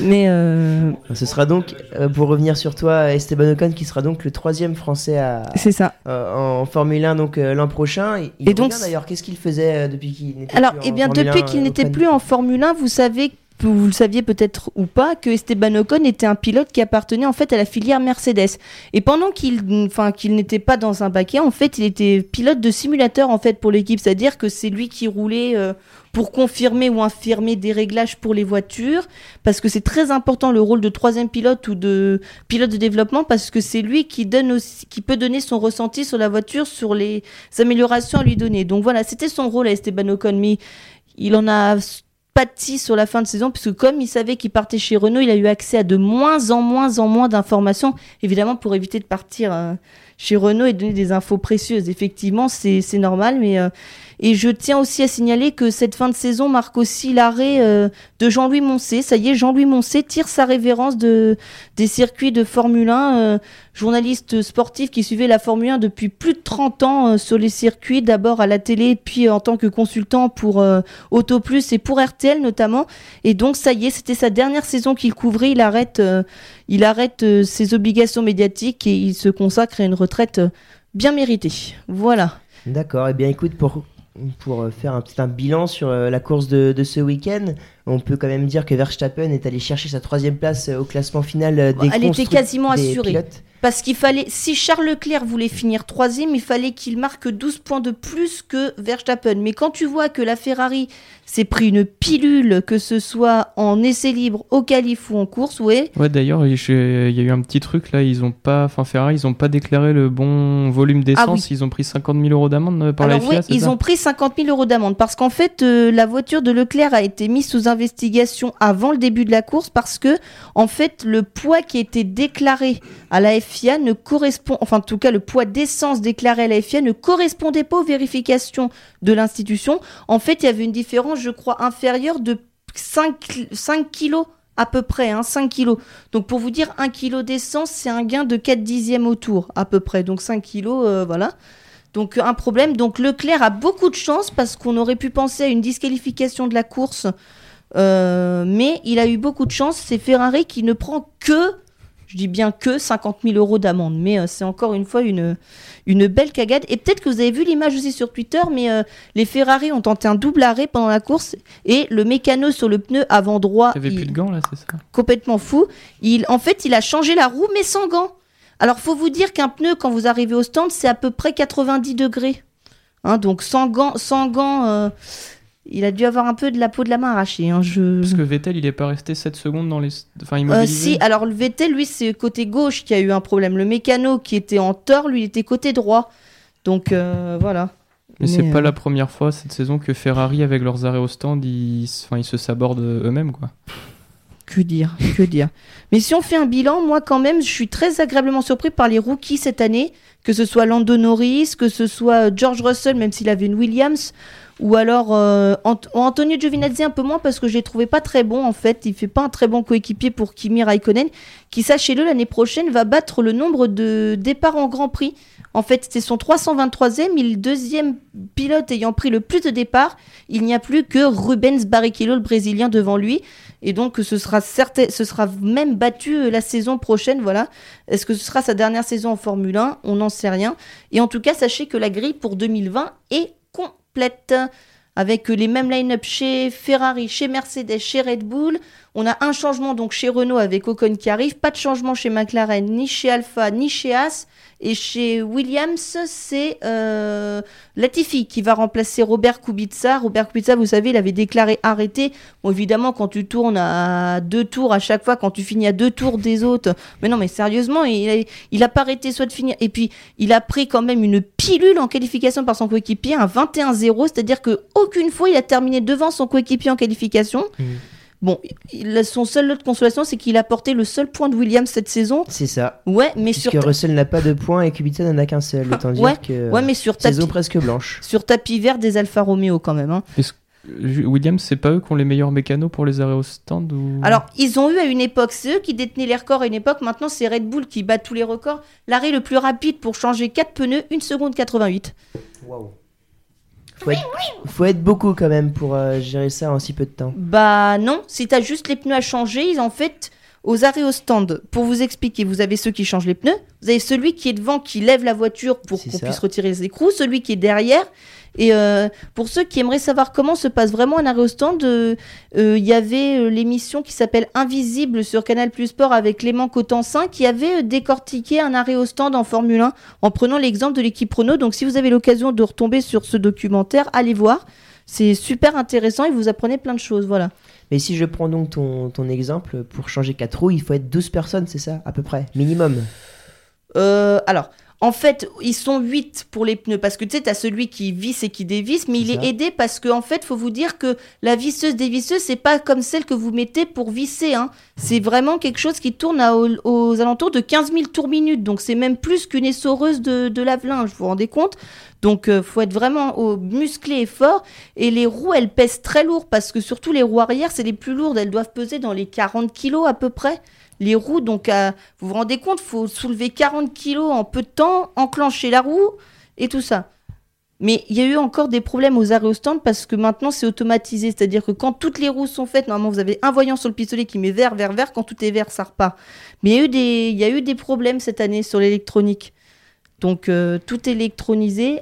Mais euh, Ce sera donc, euh, pour revenir sur toi, Esteban Ocon, qui sera donc le troisième Français à, c'est ça. euh, en Formule 1 donc euh, l'an prochain. Il, il Et donc, d'ailleurs, qu'est-ce qu'il faisait euh, depuis qu'il n'était Alors, plus eh en bien, depuis 1, qu'il euh, n'était plus en Formule 1, vous savez, vous le saviez peut-être ou pas, que Esteban Ocon était un pilote qui appartenait en fait à la filière Mercedes. Et pendant qu'il, enfin, qu'il n'était pas dans un baquet, en fait, il était pilote de simulateur en fait pour l'équipe, c'est-à-dire que c'est lui qui roulait. euh, pour confirmer ou infirmer des réglages pour les voitures, parce que c'est très important le rôle de troisième pilote ou de pilote de développement, parce que c'est lui qui donne aussi, qui peut donner son ressenti sur la voiture, sur les améliorations à lui donner. Donc voilà, c'était son rôle à Esteban Ocon, mais il en a sur la fin de saison, puisque comme il savait qu'il partait chez Renault, il a eu accès à de moins en moins en moins d'informations, évidemment pour éviter de partir euh, chez Renault et donner des infos précieuses. Effectivement, c'est c'est normal, mais euh, et je tiens aussi à signaler que cette fin de saison marque aussi l'arrêt euh, de Jean-Louis Moncé. Ça y est, Jean-Louis Moncé tire sa révérence de, des circuits de Formule 1. euh, journaliste sportif qui suivait la Formule 1 depuis plus de 30 ans euh, sur les circuits, d'abord à la télé, puis en tant que consultant pour Auto Plus et pour RTL notamment. Et donc ça y est, c'était sa dernière saison qu'il couvrait. Il arrête, il arrête ses obligations médiatiques et il se consacre à une retraite bien méritée. Voilà. D'accord, et bien écoute, pour, pour euh, faire un petit un bilan sur euh, la course de, de ce week-end, on peut quand même dire que Verstappen est allé chercher sa troisième place euh, au classement final des Elle était quasiment assurée. pilotes. Parce qu'il fallait, si Charles Leclerc voulait finir troisième, il fallait qu'il marque 12 points de plus que Verstappen. Mais quand tu vois que la Ferrari s'est pris une pilule, que ce soit en essai libre, au qualif ou en course, ouais, Ouais, d'ailleurs, il y a eu un petit truc là. Ils ont pas, enfin Ferrari, ils ont pas déclaré le bon volume d'essence. Ils ont pris 50 000 euros d'amende euh, par Alors la FIA. c'est ils ça ont pris 50 000 euros d'amende parce qu'en fait, euh, la voiture de Leclerc a été mise sous investigation avant le début de la course parce que, en fait, le poids qui était déclaré à la FIA ne correspond, enfin en tout cas le poids d'essence déclaré à la FIA ne correspondait pas aux vérifications de l'institution. En fait, il y avait une différence, je crois, inférieure de 5, 5 kilos à peu près, hein, 5 kilos. Donc pour vous dire, 1 kilo d'essence, c'est un gain de 4 dixièmes au tour, à peu près. Donc 5 kilos, euh, voilà. Donc un problème. Donc Leclerc a beaucoup de chance parce qu'on aurait pu penser à une disqualification de la course Euh, mais il a eu beaucoup de chance. C'est Ferrari qui ne prend que, je dis bien que 50 000 euros d'amende. Mais euh, c'est encore une fois une, une belle cagade. Et peut-être que vous avez vu l'image aussi sur Twitter, mais euh, les Ferrari ont tenté un double arrêt pendant la course et le mécano sur le pneu avant droit, Il avait plus de gants là, c'est ça? Complètement fou. Il, en fait, il a changé la roue, mais sans gants. Alors, faut vous dire qu'un pneu, quand vous arrivez au stand, c'est à peu près 90 degrés. Hein, donc, sans gants, sans gants euh, il a dû avoir un peu de la peau de la main arrachée. hein, je... Parce que Vettel, il est pas resté 7 secondes dans les. Enfin, Euh, immobilisé. si, alors le Vettel, lui, c'est côté gauche qui a eu un problème. Le mécano qui était en tort, lui, il était côté droit. Donc, euh, voilà. Mais c'est Mais, pas euh, la première fois cette saison que Ferrari, avec leurs arrêts au stand, ils, enfin, ils se sabordent eux-mêmes, quoi. Que dire, que dire. Mais si on fait un bilan, moi quand même, je suis très agréablement surpris par les rookies cette année, que ce soit Lando Norris, que ce soit George Russell, même s'il avait une Williams, ou alors euh, Ant- Antonio Giovinazzi un peu moins parce que je l'ai trouvé pas très bon en fait. Il fait pas un très bon coéquipier pour Kimi Raikkonen, qui sachez-le l'année prochaine va battre le nombre de départs en Grand Prix. En fait, c'est son 323e, il est deuxième pilote ayant pris le plus de départs. Il n'y a plus que Rubens Barrichello, le Brésilien, devant lui. Et donc, ce sera, ce sera même battu euh, la saison prochaine. Voilà. Est-ce que ce sera sa dernière saison en Formule 1 On n'en sait rien. Et en tout cas, sachez que la grille pour 2020 est complète. Avec euh, les mêmes line-up chez Ferrari, chez Mercedes, chez Red Bull. On a un changement donc chez Renault avec Ocon qui arrive. Pas de changement chez McLaren, ni chez Alpha, ni chez As. Et chez Williams, c'est euh, Latifi qui va remplacer Robert Kubica. Robert Kubica, vous savez, il avait déclaré arrêter. Bon, évidemment, quand tu tournes à deux tours à chaque fois, quand tu finis à deux tours des autres. Mais non, mais sérieusement, il a, pas arrêté soit de finir. Et puis, il a pris quand même une pilule en qualification par son coéquipier, un 21-0. C'est-à-dire que aucune fois il a terminé devant son coéquipier en qualification. Bon, il, son seul lot de consolation, c'est qu'il a porté le seul point de Williams cette saison. C'est ça. Ouais, mais sur Puisque Russell n'a pas de points et Kubica n'en a qu'un seul. Autant dire Ouais, que ouais, mais sur tapis, saison presque blanche. sur tapis vert des Alfa Romeo quand même. hein. Williams, c'est pas eux qui ont les meilleurs mécanos pour les arrêts au stand ou... Alors, ils ont eu à une époque, c'est eux qui détenaient les records à une époque. Maintenant, c'est Red Bull qui bat tous les records. L'arrêt le plus rapide pour changer 4 pneus, 1 seconde 88. Faut être, faut être beaucoup quand même pour euh, gérer ça en si peu de temps. Bah non, si t'as juste les pneus à changer, ils en fait aux arrêts au stand. Pour vous expliquer, vous avez ceux qui changent les pneus, vous avez celui qui est devant qui lève la voiture pour qu'on puisse retirer les écrous, celui qui est derrière. Et euh, pour ceux qui aimeraient savoir comment se passe vraiment un arrêt au stand, euh, euh, il y avait euh, l'émission qui s'appelle Invisible sur Canal Plus Sport avec Clément Cotensin qui avait euh, décortiqué un arrêt au stand en Formule 1 en prenant l'exemple de l'équipe Renault. Donc si vous avez l'occasion de retomber sur ce documentaire, allez voir. C'est super intéressant et vous apprenez plein de choses. Voilà. Mais si je prends donc ton, ton exemple, pour changer 4 roues, il faut être 12 personnes, c'est ça À peu près, minimum? Euh, alors, en fait, ils sont 8 pour les pneus parce que tu sais, tu as celui qui visse et qui dévisse, mais il est aidé parce que en fait, faut vous dire que la visseuse dévisseuse, c'est pas comme celle que vous mettez pour visser. Hein. C'est vraiment quelque chose qui tourne à- aux, aux alentours de 15 000 tours minutes. Donc, c'est même plus qu'une essoreuse de, de lave-linge, vous vous rendez compte? Donc, euh, faut être vraiment au- musclé et fort. Et les roues, elles pèsent très lourd parce que surtout les roues arrière, c'est les plus lourdes. Elles doivent peser dans les 40 kilos à peu près. Les roues, donc, à- vous vous rendez compte, faut soulever 40 kilos en peu de temps, enclencher la roue et tout ça. Mais il y a eu encore des problèmes aux arrêts au stand parce que maintenant c'est automatisé. C'est-à-dire que quand toutes les roues sont faites, normalement vous avez un voyant sur le pistolet qui met vert, vert, vert. Quand tout est vert, ça repart. Mais il y a eu des, il y a eu des problèmes cette année sur l'électronique. Donc euh, tout électronisé,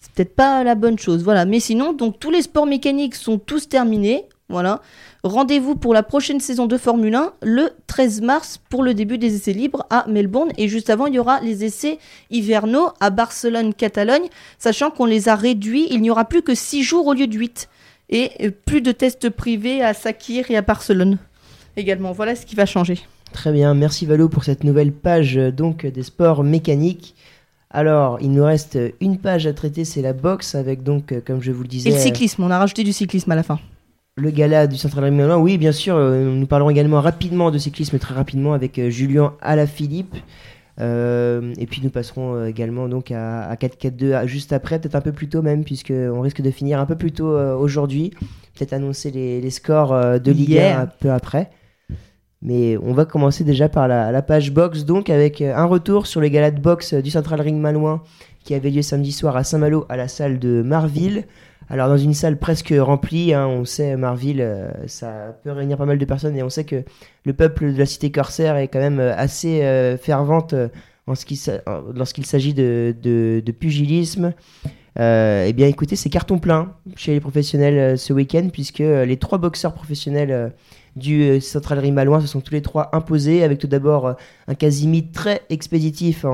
c'est peut-être pas la bonne chose. Voilà. Mais sinon, donc tous les sports mécaniques sont tous terminés. Voilà. Rendez-vous pour la prochaine saison de Formule 1 le 13 mars pour le début des essais libres à Melbourne. Et juste avant, il y aura les essais hivernaux à Barcelone-Catalogne, sachant qu'on les a réduits. Il n'y aura plus que 6 jours au lieu de 8. Et euh, plus de tests privés à Sakir et à Barcelone également. Voilà ce qui va changer. Très bien, merci Valo pour cette nouvelle page euh, donc des sports mécaniques. Alors, il nous reste une page à traiter, c'est la boxe avec donc, euh, comme je vous le disais, Et le cyclisme, on a rajouté du cyclisme à la fin. Le gala du Central Régional. Oui, bien sûr, euh, nous parlerons également rapidement de cyclisme, très rapidement, avec euh, Julien Alaphilippe. Euh, et puis nous passerons euh, également donc à, à 4-4-2 à- juste après, peut-être un peu plus tôt même, puisqu'on risque de finir un peu plus tôt euh, aujourd'hui. Peut-être annoncer les, les scores euh, de Ligue 1 Yeah. un peu après. Mais on va commencer déjà par la, la page box, donc avec un retour sur les galas de boxe du Central Ring Malouin qui avait lieu samedi soir à Saint-Malo à la salle de Marville. Alors dans une salle presque remplie, hein, on sait Marville, euh, ça peut réunir pas mal de personnes et on sait que le peuple de la cité corsaire est quand même euh, assez euh, fervente lorsqu'il s'agit de, pugilisme. Eh bien écoutez, c'est carton plein chez les professionnels ce week-end puisque les trois boxeurs professionnels du Central Malouin se sont tous les trois imposés avec tout d'abord un Kazimi très expéditif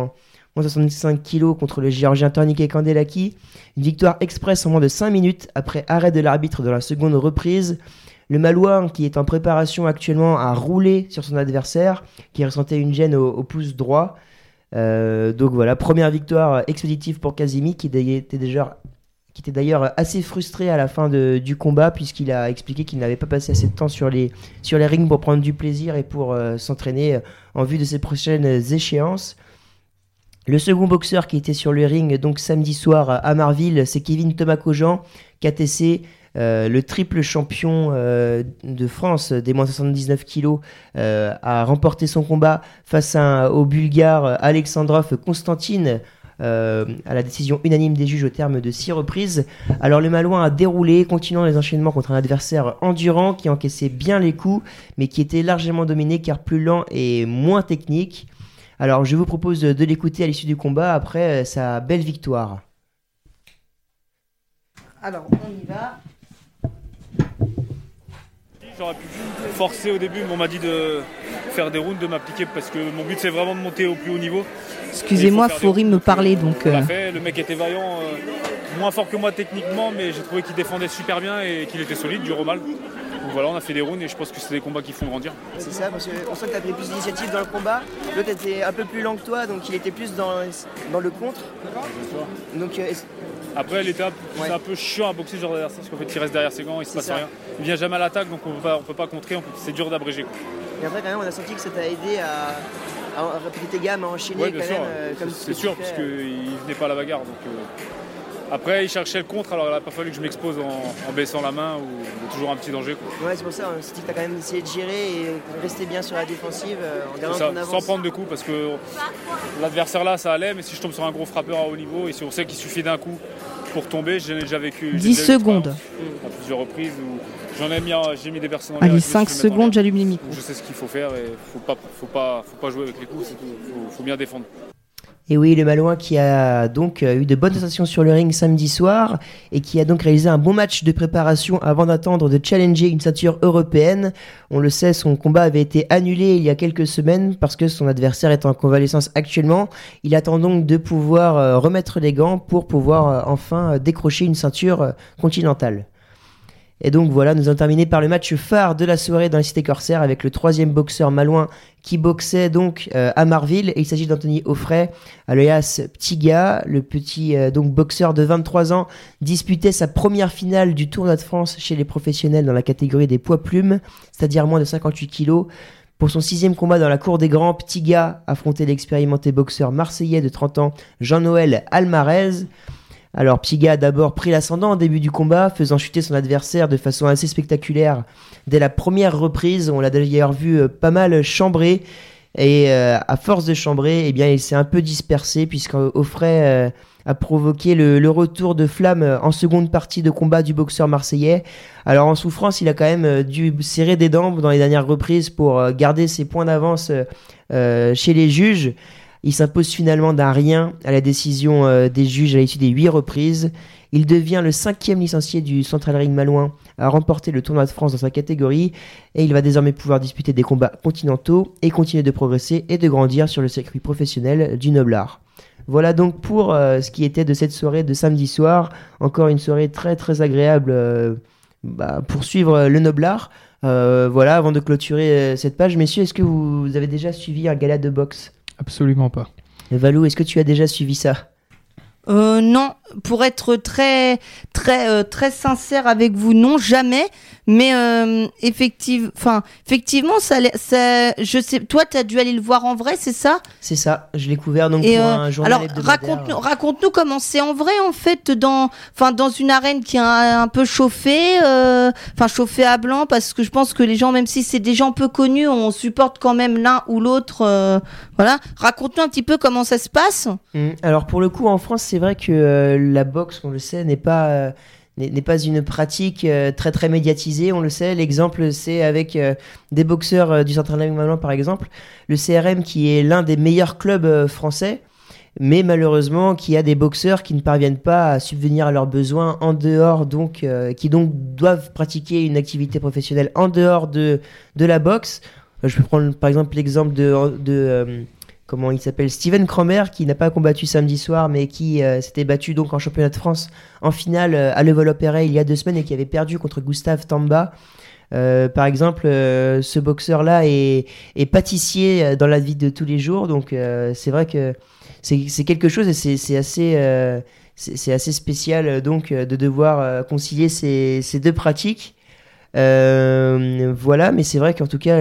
65 kg contre le géorgien Tornike Kandelaki. Une victoire express en moins de 5 minutes après arrêt de l'arbitre dans la seconde reprise. Le Malouin, qui est en préparation actuellement, a roulé sur son adversaire, qui ressentait une gêne au, pouce droit. Euh, donc voilà, première victoire expéditive pour Kazimi, qui était d'ailleurs assez frustré à la fin du combat puisqu'il a expliqué qu'il n'avait pas passé assez de temps sur les, rings pour prendre du plaisir et pour euh, s'entraîner en vue de ses prochaines échéances. Le second boxeur qui était sur le ring donc samedi soir à Marville, c'est Kevin Thomas-Cojan, KTC, euh, le triple champion euh, de France des moins 79 kilos, euh, a remporté son combat face au Bulgare Alexandrov Constantine euh, à la décision unanime des juges au terme de six reprises. Alors le Malouin a déroulé, continuant les enchaînements contre un adversaire endurant qui encaissait bien les coups, mais qui était largement dominé car plus lent et moins technique. Alors je vous propose de, l'écouter à l'issue du combat après euh, sa belle victoire. Alors, on y va. J'aurais pu forcer au début, mais on m'a dit de faire des rounds, de m'appliquer parce que mon but c'est vraiment de monter au plus haut niveau. Excusez-moi, des- me parlait, donc... On euh, fait, le mec était vaillant, euh, moins fort que moi techniquement, mais j'ai trouvé qu'il défendait super bien et qu'il était solide, du mal. Voilà, on a fait des rounds et je pense que c'est des combats qui font grandir. C'est ça, parce qu'on sent que tu as pris plus d'initiative dans le combat. L'autre était un peu plus lent que toi, donc il était plus dans, dans le contre. Donc euh, Après, Ouais. c'est un peu chiant à boxer ce genre d'adversaire parce qu'en fait il reste derrière ses gants, il se passe ça. rien. Il vient jamais à l'attaque donc on peut pas, on peut pas contrer, peut- c'est dur d'abréger. et après quand même on a senti que ça t'a aidé à, à répéter tes gammes, à enchaîner Ouais, quand sûr, même. euh, c'est sûr, parce qu'il venait pas à la bagarre. Donc, euh, Après, il cherchait le contre, alors il n'a pas fallu que je m'expose en, en baissant la main ou il y a toujours un petit danger. quoi. Ouais, c'est pour ça, dit que t'as quand même essayé de gérer et rester bien sur la défensive euh, en gardant ça, ton avance. sans prendre de coups, parce que l'adversaire là, ça allait, mais si je tombe sur un gros frappeur à haut niveau, et si on sait qu'il suffit d'un coup pour tomber, j'ai déjà vécu. j'ai 10 déjà eu secondes. l'expérience À plusieurs reprises où j'en ai mis, un- j'ai mis des personnes en Allez, et je me suis 5 fait mettre en secondes, j'allume les micros. Je sais ce qu'il faut faire et faut pas, faut pas, faut pas jouer avec les coups, c'est tout. Faut, faut bien défendre. Et oui, le Malouin qui a donc euh, eu de bonnes sensations sur le ring samedi soir et qui a donc réalisé un bon match de préparation avant d'attendre de challenger une ceinture européenne. On le sait, son combat avait été annulé il y a quelques semaines parce que son adversaire est en convalescence actuellement. Il attend donc de pouvoir euh, remettre les gants pour pouvoir euh, enfin décrocher une ceinture continentale. Et donc voilà, nous avons terminé par le match phare de la soirée dans la cité corsaire avec le troisième boxeur malouin qui boxait donc euh, à Marville. Et il s'agit d'Anthony Offray, alias Petit le petit euh, donc boxeur de 23 ans, disputait sa première finale du tournoi de France chez les professionnels dans la catégorie des poids plumes, c'est-à-dire moins de 58 kilos. Pour son sixième combat dans la cour des grands, Petit affrontait l'expérimenté boxeur marseillais de 30 ans, Jean-Noël Almarez. Alors Piga a d'abord pris l'ascendant au début du combat, faisant chuter son adversaire de façon assez spectaculaire. Dès la première reprise, on l'a d'ailleurs vu euh, pas mal chambrer, et euh, à force de chambrer, eh il s'est un peu dispersé, puisqu'Offray euh, a provoqué le, retour de flamme en seconde partie de combat du boxeur marseillais. Alors en souffrance, il a quand même dû serrer des dents dans les dernières reprises pour garder ses points d'avance chez les juges. Il s'impose finalement d'un rien à la décision euh, des juges à l'issue des huit reprises. Il devient le cinquième licencié du Central Ring Malouin à remporter le tournoi de France dans sa catégorie et il va désormais pouvoir disputer des combats continentaux et continuer de progresser et de grandir sur le circuit professionnel du Noblard. Voilà donc pour euh, ce qui était de cette soirée de samedi soir. Encore une soirée très très agréable euh, bah, pour suivre le Noblard. Voilà, avant de clôturer cette page, messieurs, est-ce que vous avez déjà suivi un gala de boxe? Absolument pas. Valou, est-ce que tu as déjà suivi ça? Euh, non, pour être très, très, euh, très sincère avec vous, non, jamais. Mais euh, effective, enfin, effectivement, ça, ça, je sais. Toi, tu as dû aller le voir en vrai, c'est ça? C'est ça, je l'ai couvert donc Et pour euh, un journal alors raconte-nous, raconte-nous comment c'est en vrai en fait dans, enfin dans une arène qui est un, un peu chauffée, euh, enfin chauffée à blanc parce que je pense que les gens, même si c'est des gens peu connus, on supporte quand même l'un ou l'autre. euh, voilà, raconte-nous un petit peu comment ça se passe. Mm. Alors pour le coup en France c'est vrai que euh, la boxe on le sait n'est pas euh, n'est pas une pratique euh, très très médiatisée on le sait. L'exemple c'est avec euh, des boxeurs euh, du centre Mamelin par exemple. Le CRM qui est l'un des meilleurs clubs français mais malheureusement qui a des boxeurs qui ne parviennent pas à subvenir à leurs besoins en dehors donc qui donc doivent pratiquer une activité professionnelle en dehors de de la boxe. Je peux prendre par exemple l'exemple de comment il s'appelle Steven Cromer qui n'a pas combattu samedi soir mais qui euh, s'était battu donc en championnat de France en finale euh, à Le Vol-Opéret il y a deux semaines et qui avait perdu contre Gustave Tamba. Euh, par exemple, ce boxeur-là est, pâtissier dans la vie de tous les jours, donc c'est vrai que c'est quelque chose et c'est assez, assez spécial donc de devoir concilier ces, ces deux pratiques. Voilà, mais c'est vrai qu'en tout cas,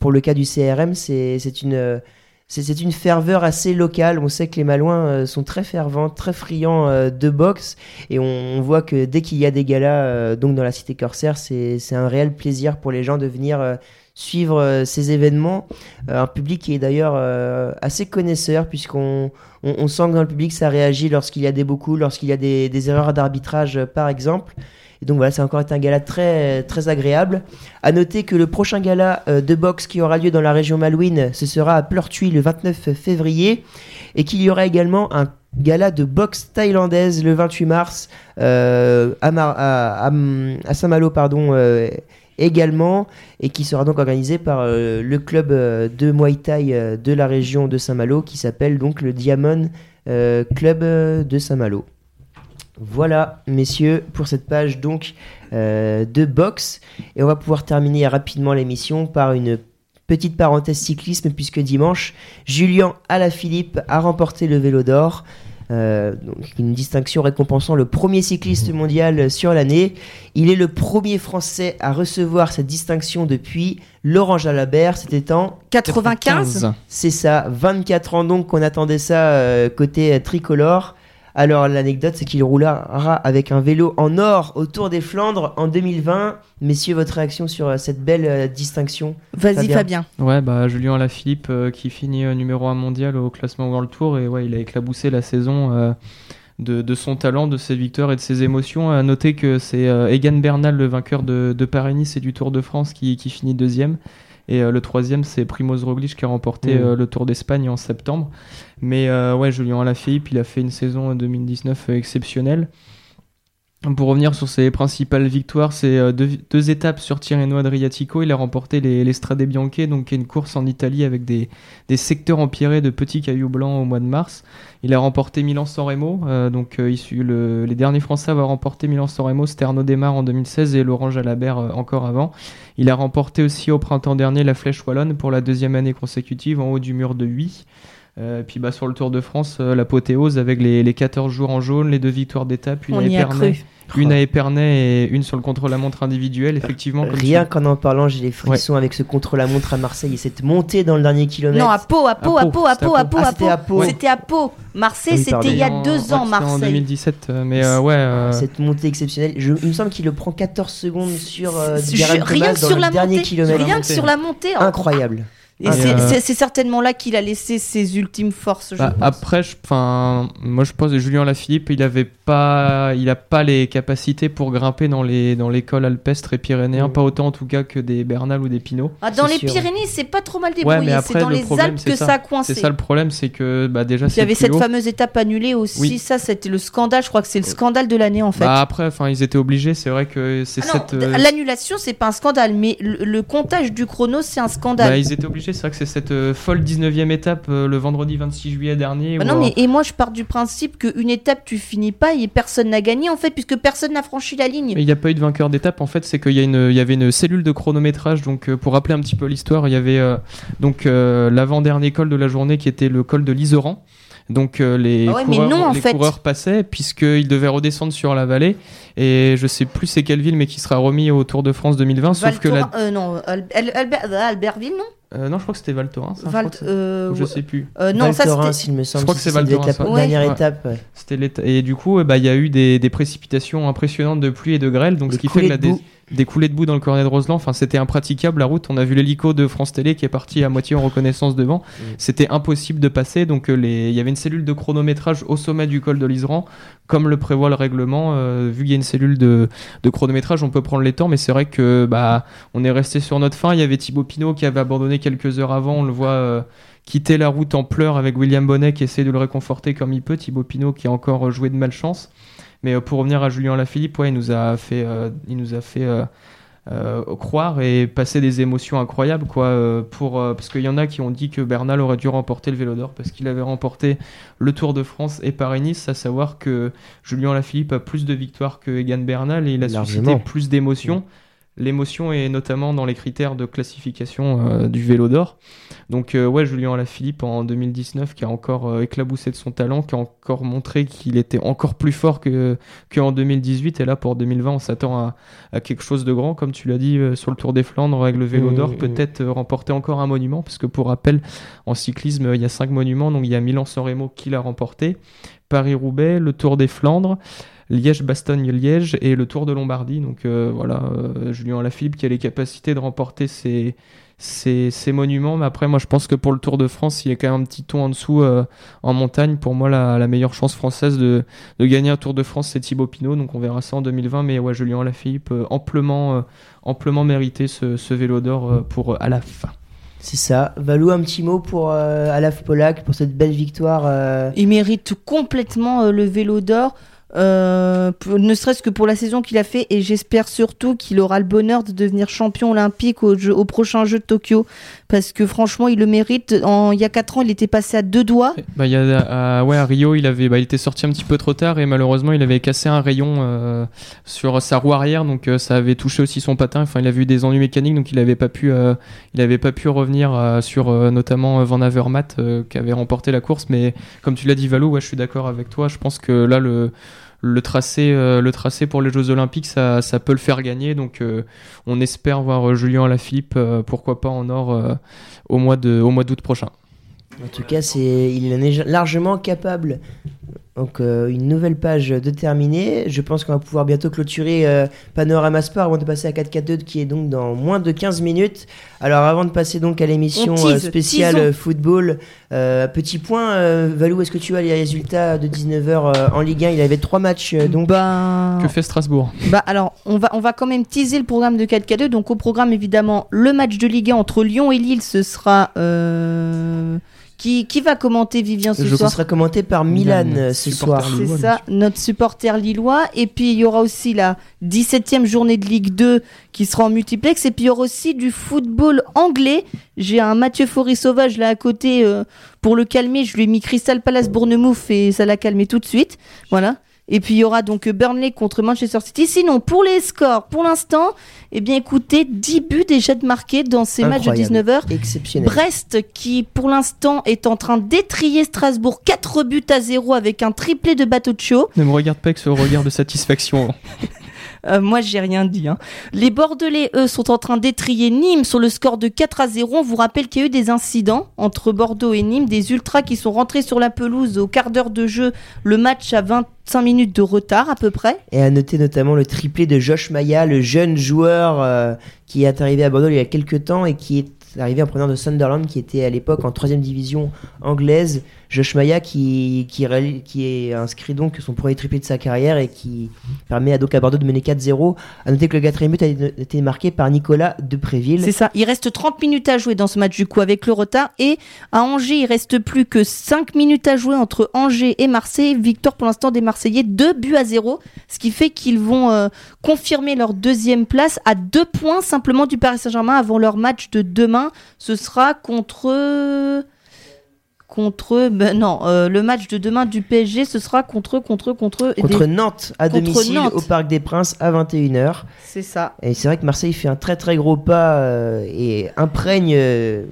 pour le cas du CRM, c'est une, c'est une ferveur assez locale. On sait que les Malouins euh, sont très fervents, très friands euh, de boxe, et on, on voit que dès qu'il y a des galas, euh, donc dans la cité corsaire, c'est un réel plaisir pour les gens de venir suivre ces événements. Un public qui est d'ailleurs assez connaisseur, puisqu'on on, on sent que dans le public ça réagit lorsqu'il y a des beaucoup, lorsqu'il y a des, des erreurs d'arbitrage, par exemple. Et donc voilà, c'est encore été un gala très, très agréable. À noter que le prochain gala euh, de boxe qui aura lieu dans la région Malouine, ce sera à Pleurtuis le 29 février. Et qu'il y aura également un gala de boxe thaïlandaise le 28 mars euh, à, Saint-Malo pardon, euh, également. Et qui sera donc organisé par le club de Muay Thai de la région de Saint-Malo qui s'appelle donc le Diamond Club de Saint-Malo. Voilà, messieurs, pour cette page donc euh, de boxe. Et on va pouvoir terminer rapidement l'émission par une petite parenthèse cyclisme, puisque dimanche, Julien Alaphilippe a remporté le vélo d'or. Euh, donc une distinction récompensant le premier cycliste mondial sur l'année. Il est le premier Français à recevoir cette distinction depuis Laurent Jalabert. C'était en 95. c'est ça, 24 ans donc qu'on attendait ça euh, côté tricolore. Alors l'anecdote c'est qu'il roulera avec un vélo en or autour des Flandres en 2020. Messieurs, votre réaction sur euh, cette belle euh, distinction Vas-y, Fabien. Fabien. Ouais, bah Julien Alaphilippe euh, qui finit numéro 1 mondial au classement World Tour et ouais, il a éclaboussé la saison euh, de, de son talent, de ses victoires et de ses émotions. À noter que c'est euh, Egan Bernal, le vainqueur de, de Paris-Nice et du Tour de France, qui, qui finit deuxième. Et euh, le troisième, c'est Primoz Roglic qui a remporté Mhm. euh, le Tour d'Espagne en septembre. Mais euh, ouais, Julien Alaphilippe, il a fait une saison 2019 exceptionnelle. Pour revenir sur ses principales victoires, c'est euh, deux, étapes sur Tirreno Adriatico. Il a remporté les, les Strade donc une course en Italie avec des, secteurs empierrés de petits cailloux blancs au mois de mars. Il a remporté Milan-San Remo, euh, donc euh, les derniers Français à avoir remporté Milan-San Remo, c'était Arnaud en 2016 et Laurent Jalabert encore avant. Il a remporté aussi au printemps dernier la Flèche Wallonne pour la deuxième année consécutive en haut du mur de Huy. Euh, puis bah, sur le Tour de France, euh, l'apothéose avec les, les 14 jours en jaune, les deux victoires d'étape, une On à y a Épernay, cru. une à Épernay et une sur le contre-la-montre individuel. Effectivement, comme Rien tu- qu'en en parlant, j'ai les frissons avec ce contre-la-montre à Marseille et cette montée dans le dernier kilomètre. Non, à Pau, à Pau, à Pau, à Pau, à Pau, Ah, à c'était à Pau. Pau. C'était à Pau. Marseille, c'était il y a deux ouais, ans, c'était En Marseille. 2017, euh, mais euh, ouais. euh, Cette montée exceptionnelle. Je, il me semble qu'il le prend 14 secondes sur euh, Je- Geraint rien Thomas que dans sur le la dernier montée, kilomètre. rien que sur la montée. oh. Incroyable. Et c'est euh, c'est- certainement là qu'il a laissé ses ultimes forces. je Bah, pense. après, je- enfin, moi je pense que Julien Lafilippe, il avait pas, il a pas les capacités pour grimper dans les dans l'école alpestre et pyrénéen, Mm. pas autant en tout cas que des Bernal ou des Pinot. Ah, dans les sûr. Pyrénées, c'est pas trop mal débrouillé. c'est dans le les problème, Alpes que ça. ça a coincé. C'est ça le problème, c'est que bah déjà Il y avait cette haut. fameuse étape annulée aussi. Oui. Ça, c'était le scandale. Je crois que c'est le scandale de l'année en fait. Bah après, enfin, ils étaient obligés. C'est vrai que c'est Ah cette. euh, L'annulation, c'est pas un scandale, mais le, le comptage du chrono, c'est un scandale. bah, ils étaient obligés. C'est vrai que c'est cette euh, folle 19e étape euh, le vendredi 26 juillet dernier. Bah non, euh, mais et moi je pars du principe qu'une étape tu finis pas et personne n'a gagné en fait, puisque personne n'a franchi la ligne. Mais il n'y a pas eu de vainqueur d'étape. En fait, c'est qu'il y, a une- il y avait une cellule de chronométrage. Donc, pour rappeler un petit peu l'histoire, il y avait donc l'avant-dernier col de la journée qui était le col de l'Iseran. Donc euh, les, Ah ouais, coureurs, non, les coureurs passaient puisqu'ils devaient redescendre sur la vallée. Et je sais plus c'est quelle ville, mais qui sera remis au Tour de France 2020. Sauf que Val la... Thorens- euh, non, Al- Al- Albert- Albertville, non? Euh, non, je crois que c'était Val Thorens. hein, je Val- euh, Je sais plus. euh, non, ça Thorens, il me semble. Je crois que c'est Val Thorens, la ouais. dernière Ouais. étape. ouais. C'était Et du coup, euh, bah, il y a eu des, des précipitations impressionnantes de pluie et de grêle, donc ce qui fait que la dé-. Des coulées de boue dans le cornet de Roseland, enfin, c'était impraticable la route. On a vu l'hélico de France Télé qui est parti à moitié en reconnaissance devant. Mm. C'était impossible de passer, donc euh, les... il y avait une cellule de chronométrage au sommet du col de l'Iseran, comme le prévoit le règlement. euh, vu qu'il y a une cellule de, de chronométrage, on peut prendre les temps, mais c'est vrai que bah, on est resté sur notre fin. Il y avait Thibaut Pinot qui avait abandonné quelques heures avant, on le voit. euh, quitter la route en pleurs avec William Bonnet qui essaie de le réconforter comme il peut, Thibaut Pinot qui a encore joué de malchance. Mais euh, pour revenir à Julien Lafilippe, ouais, il nous a fait, euh, il nous a fait euh, croire et passer des émotions incroyables, quoi. euh, pour, euh, parce qu'il y en a qui ont dit que Bernal aurait dû remporter le Vélo d'Or parce qu'il avait remporté le Tour de France et Paris-Nice, à savoir que Julien Lafilippe a plus de victoires que Egan Bernal et il a Largement. suscité plus d'émotions. L'émotion est notamment dans les critères de classification euh, du Vélo d'Or. Donc euh, ouais, Julien Alaphilippe en 2019 qui a encore euh, éclaboussé de son talent, qui a encore montré qu'il était encore plus fort que qu'en 2018. Et là pour 2020, on s'attend à, à quelque chose de grand, comme tu l'as dit euh, sur le Tour des Flandres avec le Vélo d'Or, mmh. peut-être remporter encore un monument, parce que pour rappel, en cyclisme, il y a cinq monuments. Donc il y a Milan-San Remo qui l'a remporté, Paris-Roubaix, le Tour des Flandres. Liège-Bastogne-Liège et le Tour de Lombardie. Donc euh, voilà, euh, Julien Alaphilippe qui a les capacités de remporter ces, ces, ces monuments. Mais après, moi je pense que pour le Tour de France, il y a quand même un petit ton en dessous euh, en montagne. Pour moi, la, la meilleure chance française de, de gagner un Tour de France, c'est Thibaut Pinot. Donc on verra ça en 2020. Mais ouais, Julien Alaphilippe, euh, amplement, euh, amplement mérité ce, ce vélo d'or euh, pour euh, à la fin. C'est ça. Valou, un petit mot pour euh, Alaf Polak pour cette belle victoire. euh, Il mérite complètement euh, le vélo d'or. Euh, ne serait-ce que pour la saison qu'il a fait et j'espère surtout qu'il aura le bonheur de devenir champion olympique au, jeu, au prochain jeu de Tokyo parce que franchement il le mérite En- il y a 4 ans il était passé à deux doigts Bah, il y a, à, ouais, Rio, il, avait, bah, il était sorti un petit peu trop tard et malheureusement, il avait cassé un rayon euh, sur sa roue arrière, donc euh, ça avait touché aussi son patin. Enfin, il avait eu des ennuis mécaniques, donc il n'avait pas pu, euh, pas pu revenir euh, sur euh, notamment euh, Van Avermaet euh, qui avait remporté la course. Mais comme tu l'as dit, Valou, ouais, je suis d'accord avec toi. Je pense que là, le le tracé, euh, le tracé pour les Jeux Olympiques, ça, peut le faire gagner. Donc, euh, on espère voir euh, Julien Alaphilippe, euh, pourquoi pas en or au mois au mois d'août prochain. En tout cas, il en est largement capable. Donc, euh, une nouvelle page de terminée. Je pense qu'on va pouvoir bientôt clôturer euh, Panorama Sport avant de passer à 4-4-2 qui est donc dans moins de 15 minutes. Alors, avant de passer donc à l'émission euh, spéciale teasons. football, euh, petit point, euh, Valou, est-ce que tu as les résultats de 19h en Ligue 1 Il avait trois matchs euh, donc. Ben, Que fait Strasbourg? bah alors on va on va quand même teaser le programme de 4K2 donc au programme évidemment le match de Ligue 1 entre Lyon et Lille ce sera euh, qui qui va commenter Vivien ce Je soir sera commenté par Milan, Milan, euh, ce soir. C'est ça, notre supporter lillois. Et puis il y aura aussi la 17e journée de Ligue 2 qui sera en multiplex. Et puis il y aura aussi du football anglais. J'ai un Mathieu Faury sauvage là à côté euh, pour le calmer. Je lui ai mis Crystal Palace Bournemouth et ça l'a calmé tout de suite. Voilà. Et puis il y aura donc Burnley contre Manchester City. Sinon, pour les scores, pour l'instant, eh bien écoutez, 10 buts déjà de marqués dans ces matchs de Incroyable. 19h. Exceptionnel. Brest qui pour l'instant est en train d'étrier Strasbourg 4 buts à 0 avec un triplé de Batoccio. Ne me regarde pas avec ce regard de satisfaction. Euh, moi j'ai rien dit. hein. Les Bordelais eux sont en train d'étrier Nîmes sur le score de 4 à 0. On vous rappelle qu'il y a eu des incidents entre Bordeaux et Nîmes, des ultras qui sont rentrés sur la pelouse au quart d'heure de jeu, le match à 25 minutes de retard à peu près. Et à noter notamment le triplé de Josh Maya, le jeune joueur euh, qui est arrivé à Bordeaux il y a quelques temps et qui est arrivé en prenant de Sunderland, qui était à l'époque en troisième division anglaise. Josh Maya qui, est inscrit donc son premier triplé de sa carrière et qui permet à, donc à Bordeaux de mener 4-0. À noter que le quatrième but a été marqué par Nicolas Depréville. C'est ça. Il reste 30 minutes à jouer dans ce match du coup avec le retard. Et à Angers, il reste plus que 5 minutes à jouer entre Angers et Marseille. Victoire pour l'instant des Marseillais, 2 buts à 0. Ce qui fait qu'ils vont euh, confirmer leur deuxième place à 2 points simplement du Paris Saint-Germain avant leur match de demain. Ce sera contre... Contre... Ben non, euh, le match de demain du PSG, ce sera contre... Contre... Contre... Contre des- Nantes à Contre domicile Nantes. au Parc des Princes à 21h. C'est ça. Et c'est vrai que Marseille fait un très très gros pas euh, et imprègne euh,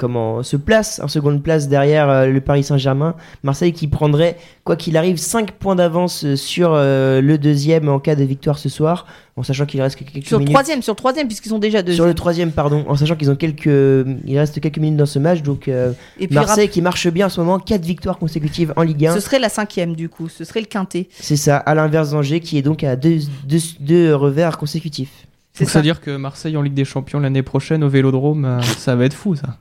comment se place en seconde place derrière euh, le Paris Saint-Germain. Marseille qui prendrait, quoi qu'il arrive, 5 points d'avance euh, sur euh, le deuxième en cas de victoire ce soir, en sachant qu'il reste que quelques Sur le minutes. troisième, sur le troisième, puisqu'ils sont déjà deux. Sur le troisième, pardon, en sachant qu'ils ont quelques, il reste quelques minutes dans ce match, donc euh, Et puis Marseille qui marche bien en ce moment, 4 victoires consécutives en Ligue 1. ce serait la cinquième du coup, ce serait le quintet. C'est ça, à l'inverse d'Angers qui est donc à deux, deux, deux revers consécutifs. C'est-à-dire que Marseille en Ligue des Champions l'année prochaine au Vélodrome, euh, ça va être fou ça.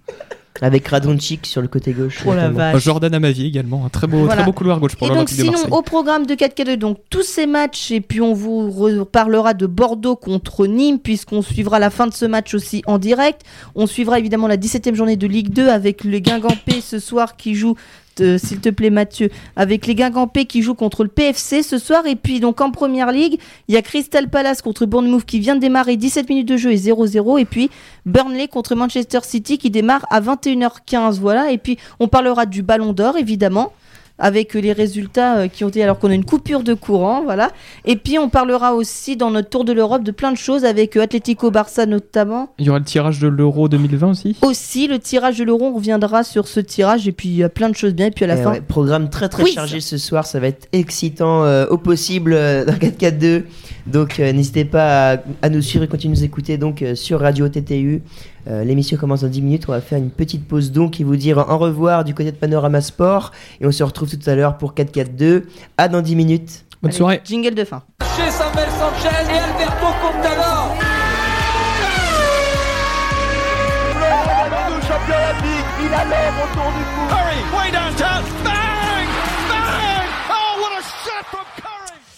Avec Radonjic sur le côté gauche. Oh la vache. Jordan Amavi également, un très beau, Voilà. très beau couloir gauche pour Et donc de sinon au programme de 4K2 donc tous ces matchs et puis on vous reparlera de Bordeaux contre Nîmes puisqu'on suivra la fin de ce match aussi en direct. On suivra évidemment la 17e journée de Ligue 2 avec les Guingampais ce soir qui jouent euh, s'il te plaît Mathieu. Avec les Guingampais qui jouent contre le PFC ce soir et puis donc en première ligue il y a Crystal Palace contre Bournemouth qui vient de démarrer 17 minutes de jeu et 0-0 et puis Burnley contre Manchester City qui démarre à 21h15 voilà et puis on parlera du Ballon d'Or évidemment avec les résultats euh, qui ont été alors qu'on a une coupure de courant, voilà. Et puis on parlera aussi dans notre tour de l'Europe de plein de choses avec euh, Atlético Barça notamment. Il y aura le tirage de l'Euro 2020 aussi? Aussi le tirage de l'euro, on reviendra sur ce tirage et puis il y a plein de choses bien et puis à la Eh fin. ouais, programme très très chargé ce soir, ça va être excitant euh, au possible euh, dans 4-4-2. Donc euh, n'hésitez pas à, à nous suivre et continuer de nous écouter donc euh, sur Radio TTU. Euh, L'émission commence dans 10 minutes, on va faire une petite pause donc et vous dire au revoir du côté de Panorama Sport. Et on se retrouve tout à l'heure pour 4-4-2. À dans 10 minutes. Bonne Allez, soirée. Jingle de fin. Chez Samuel Sanchez et Alberto Contador. Le champion olympique, il a l'homme autour du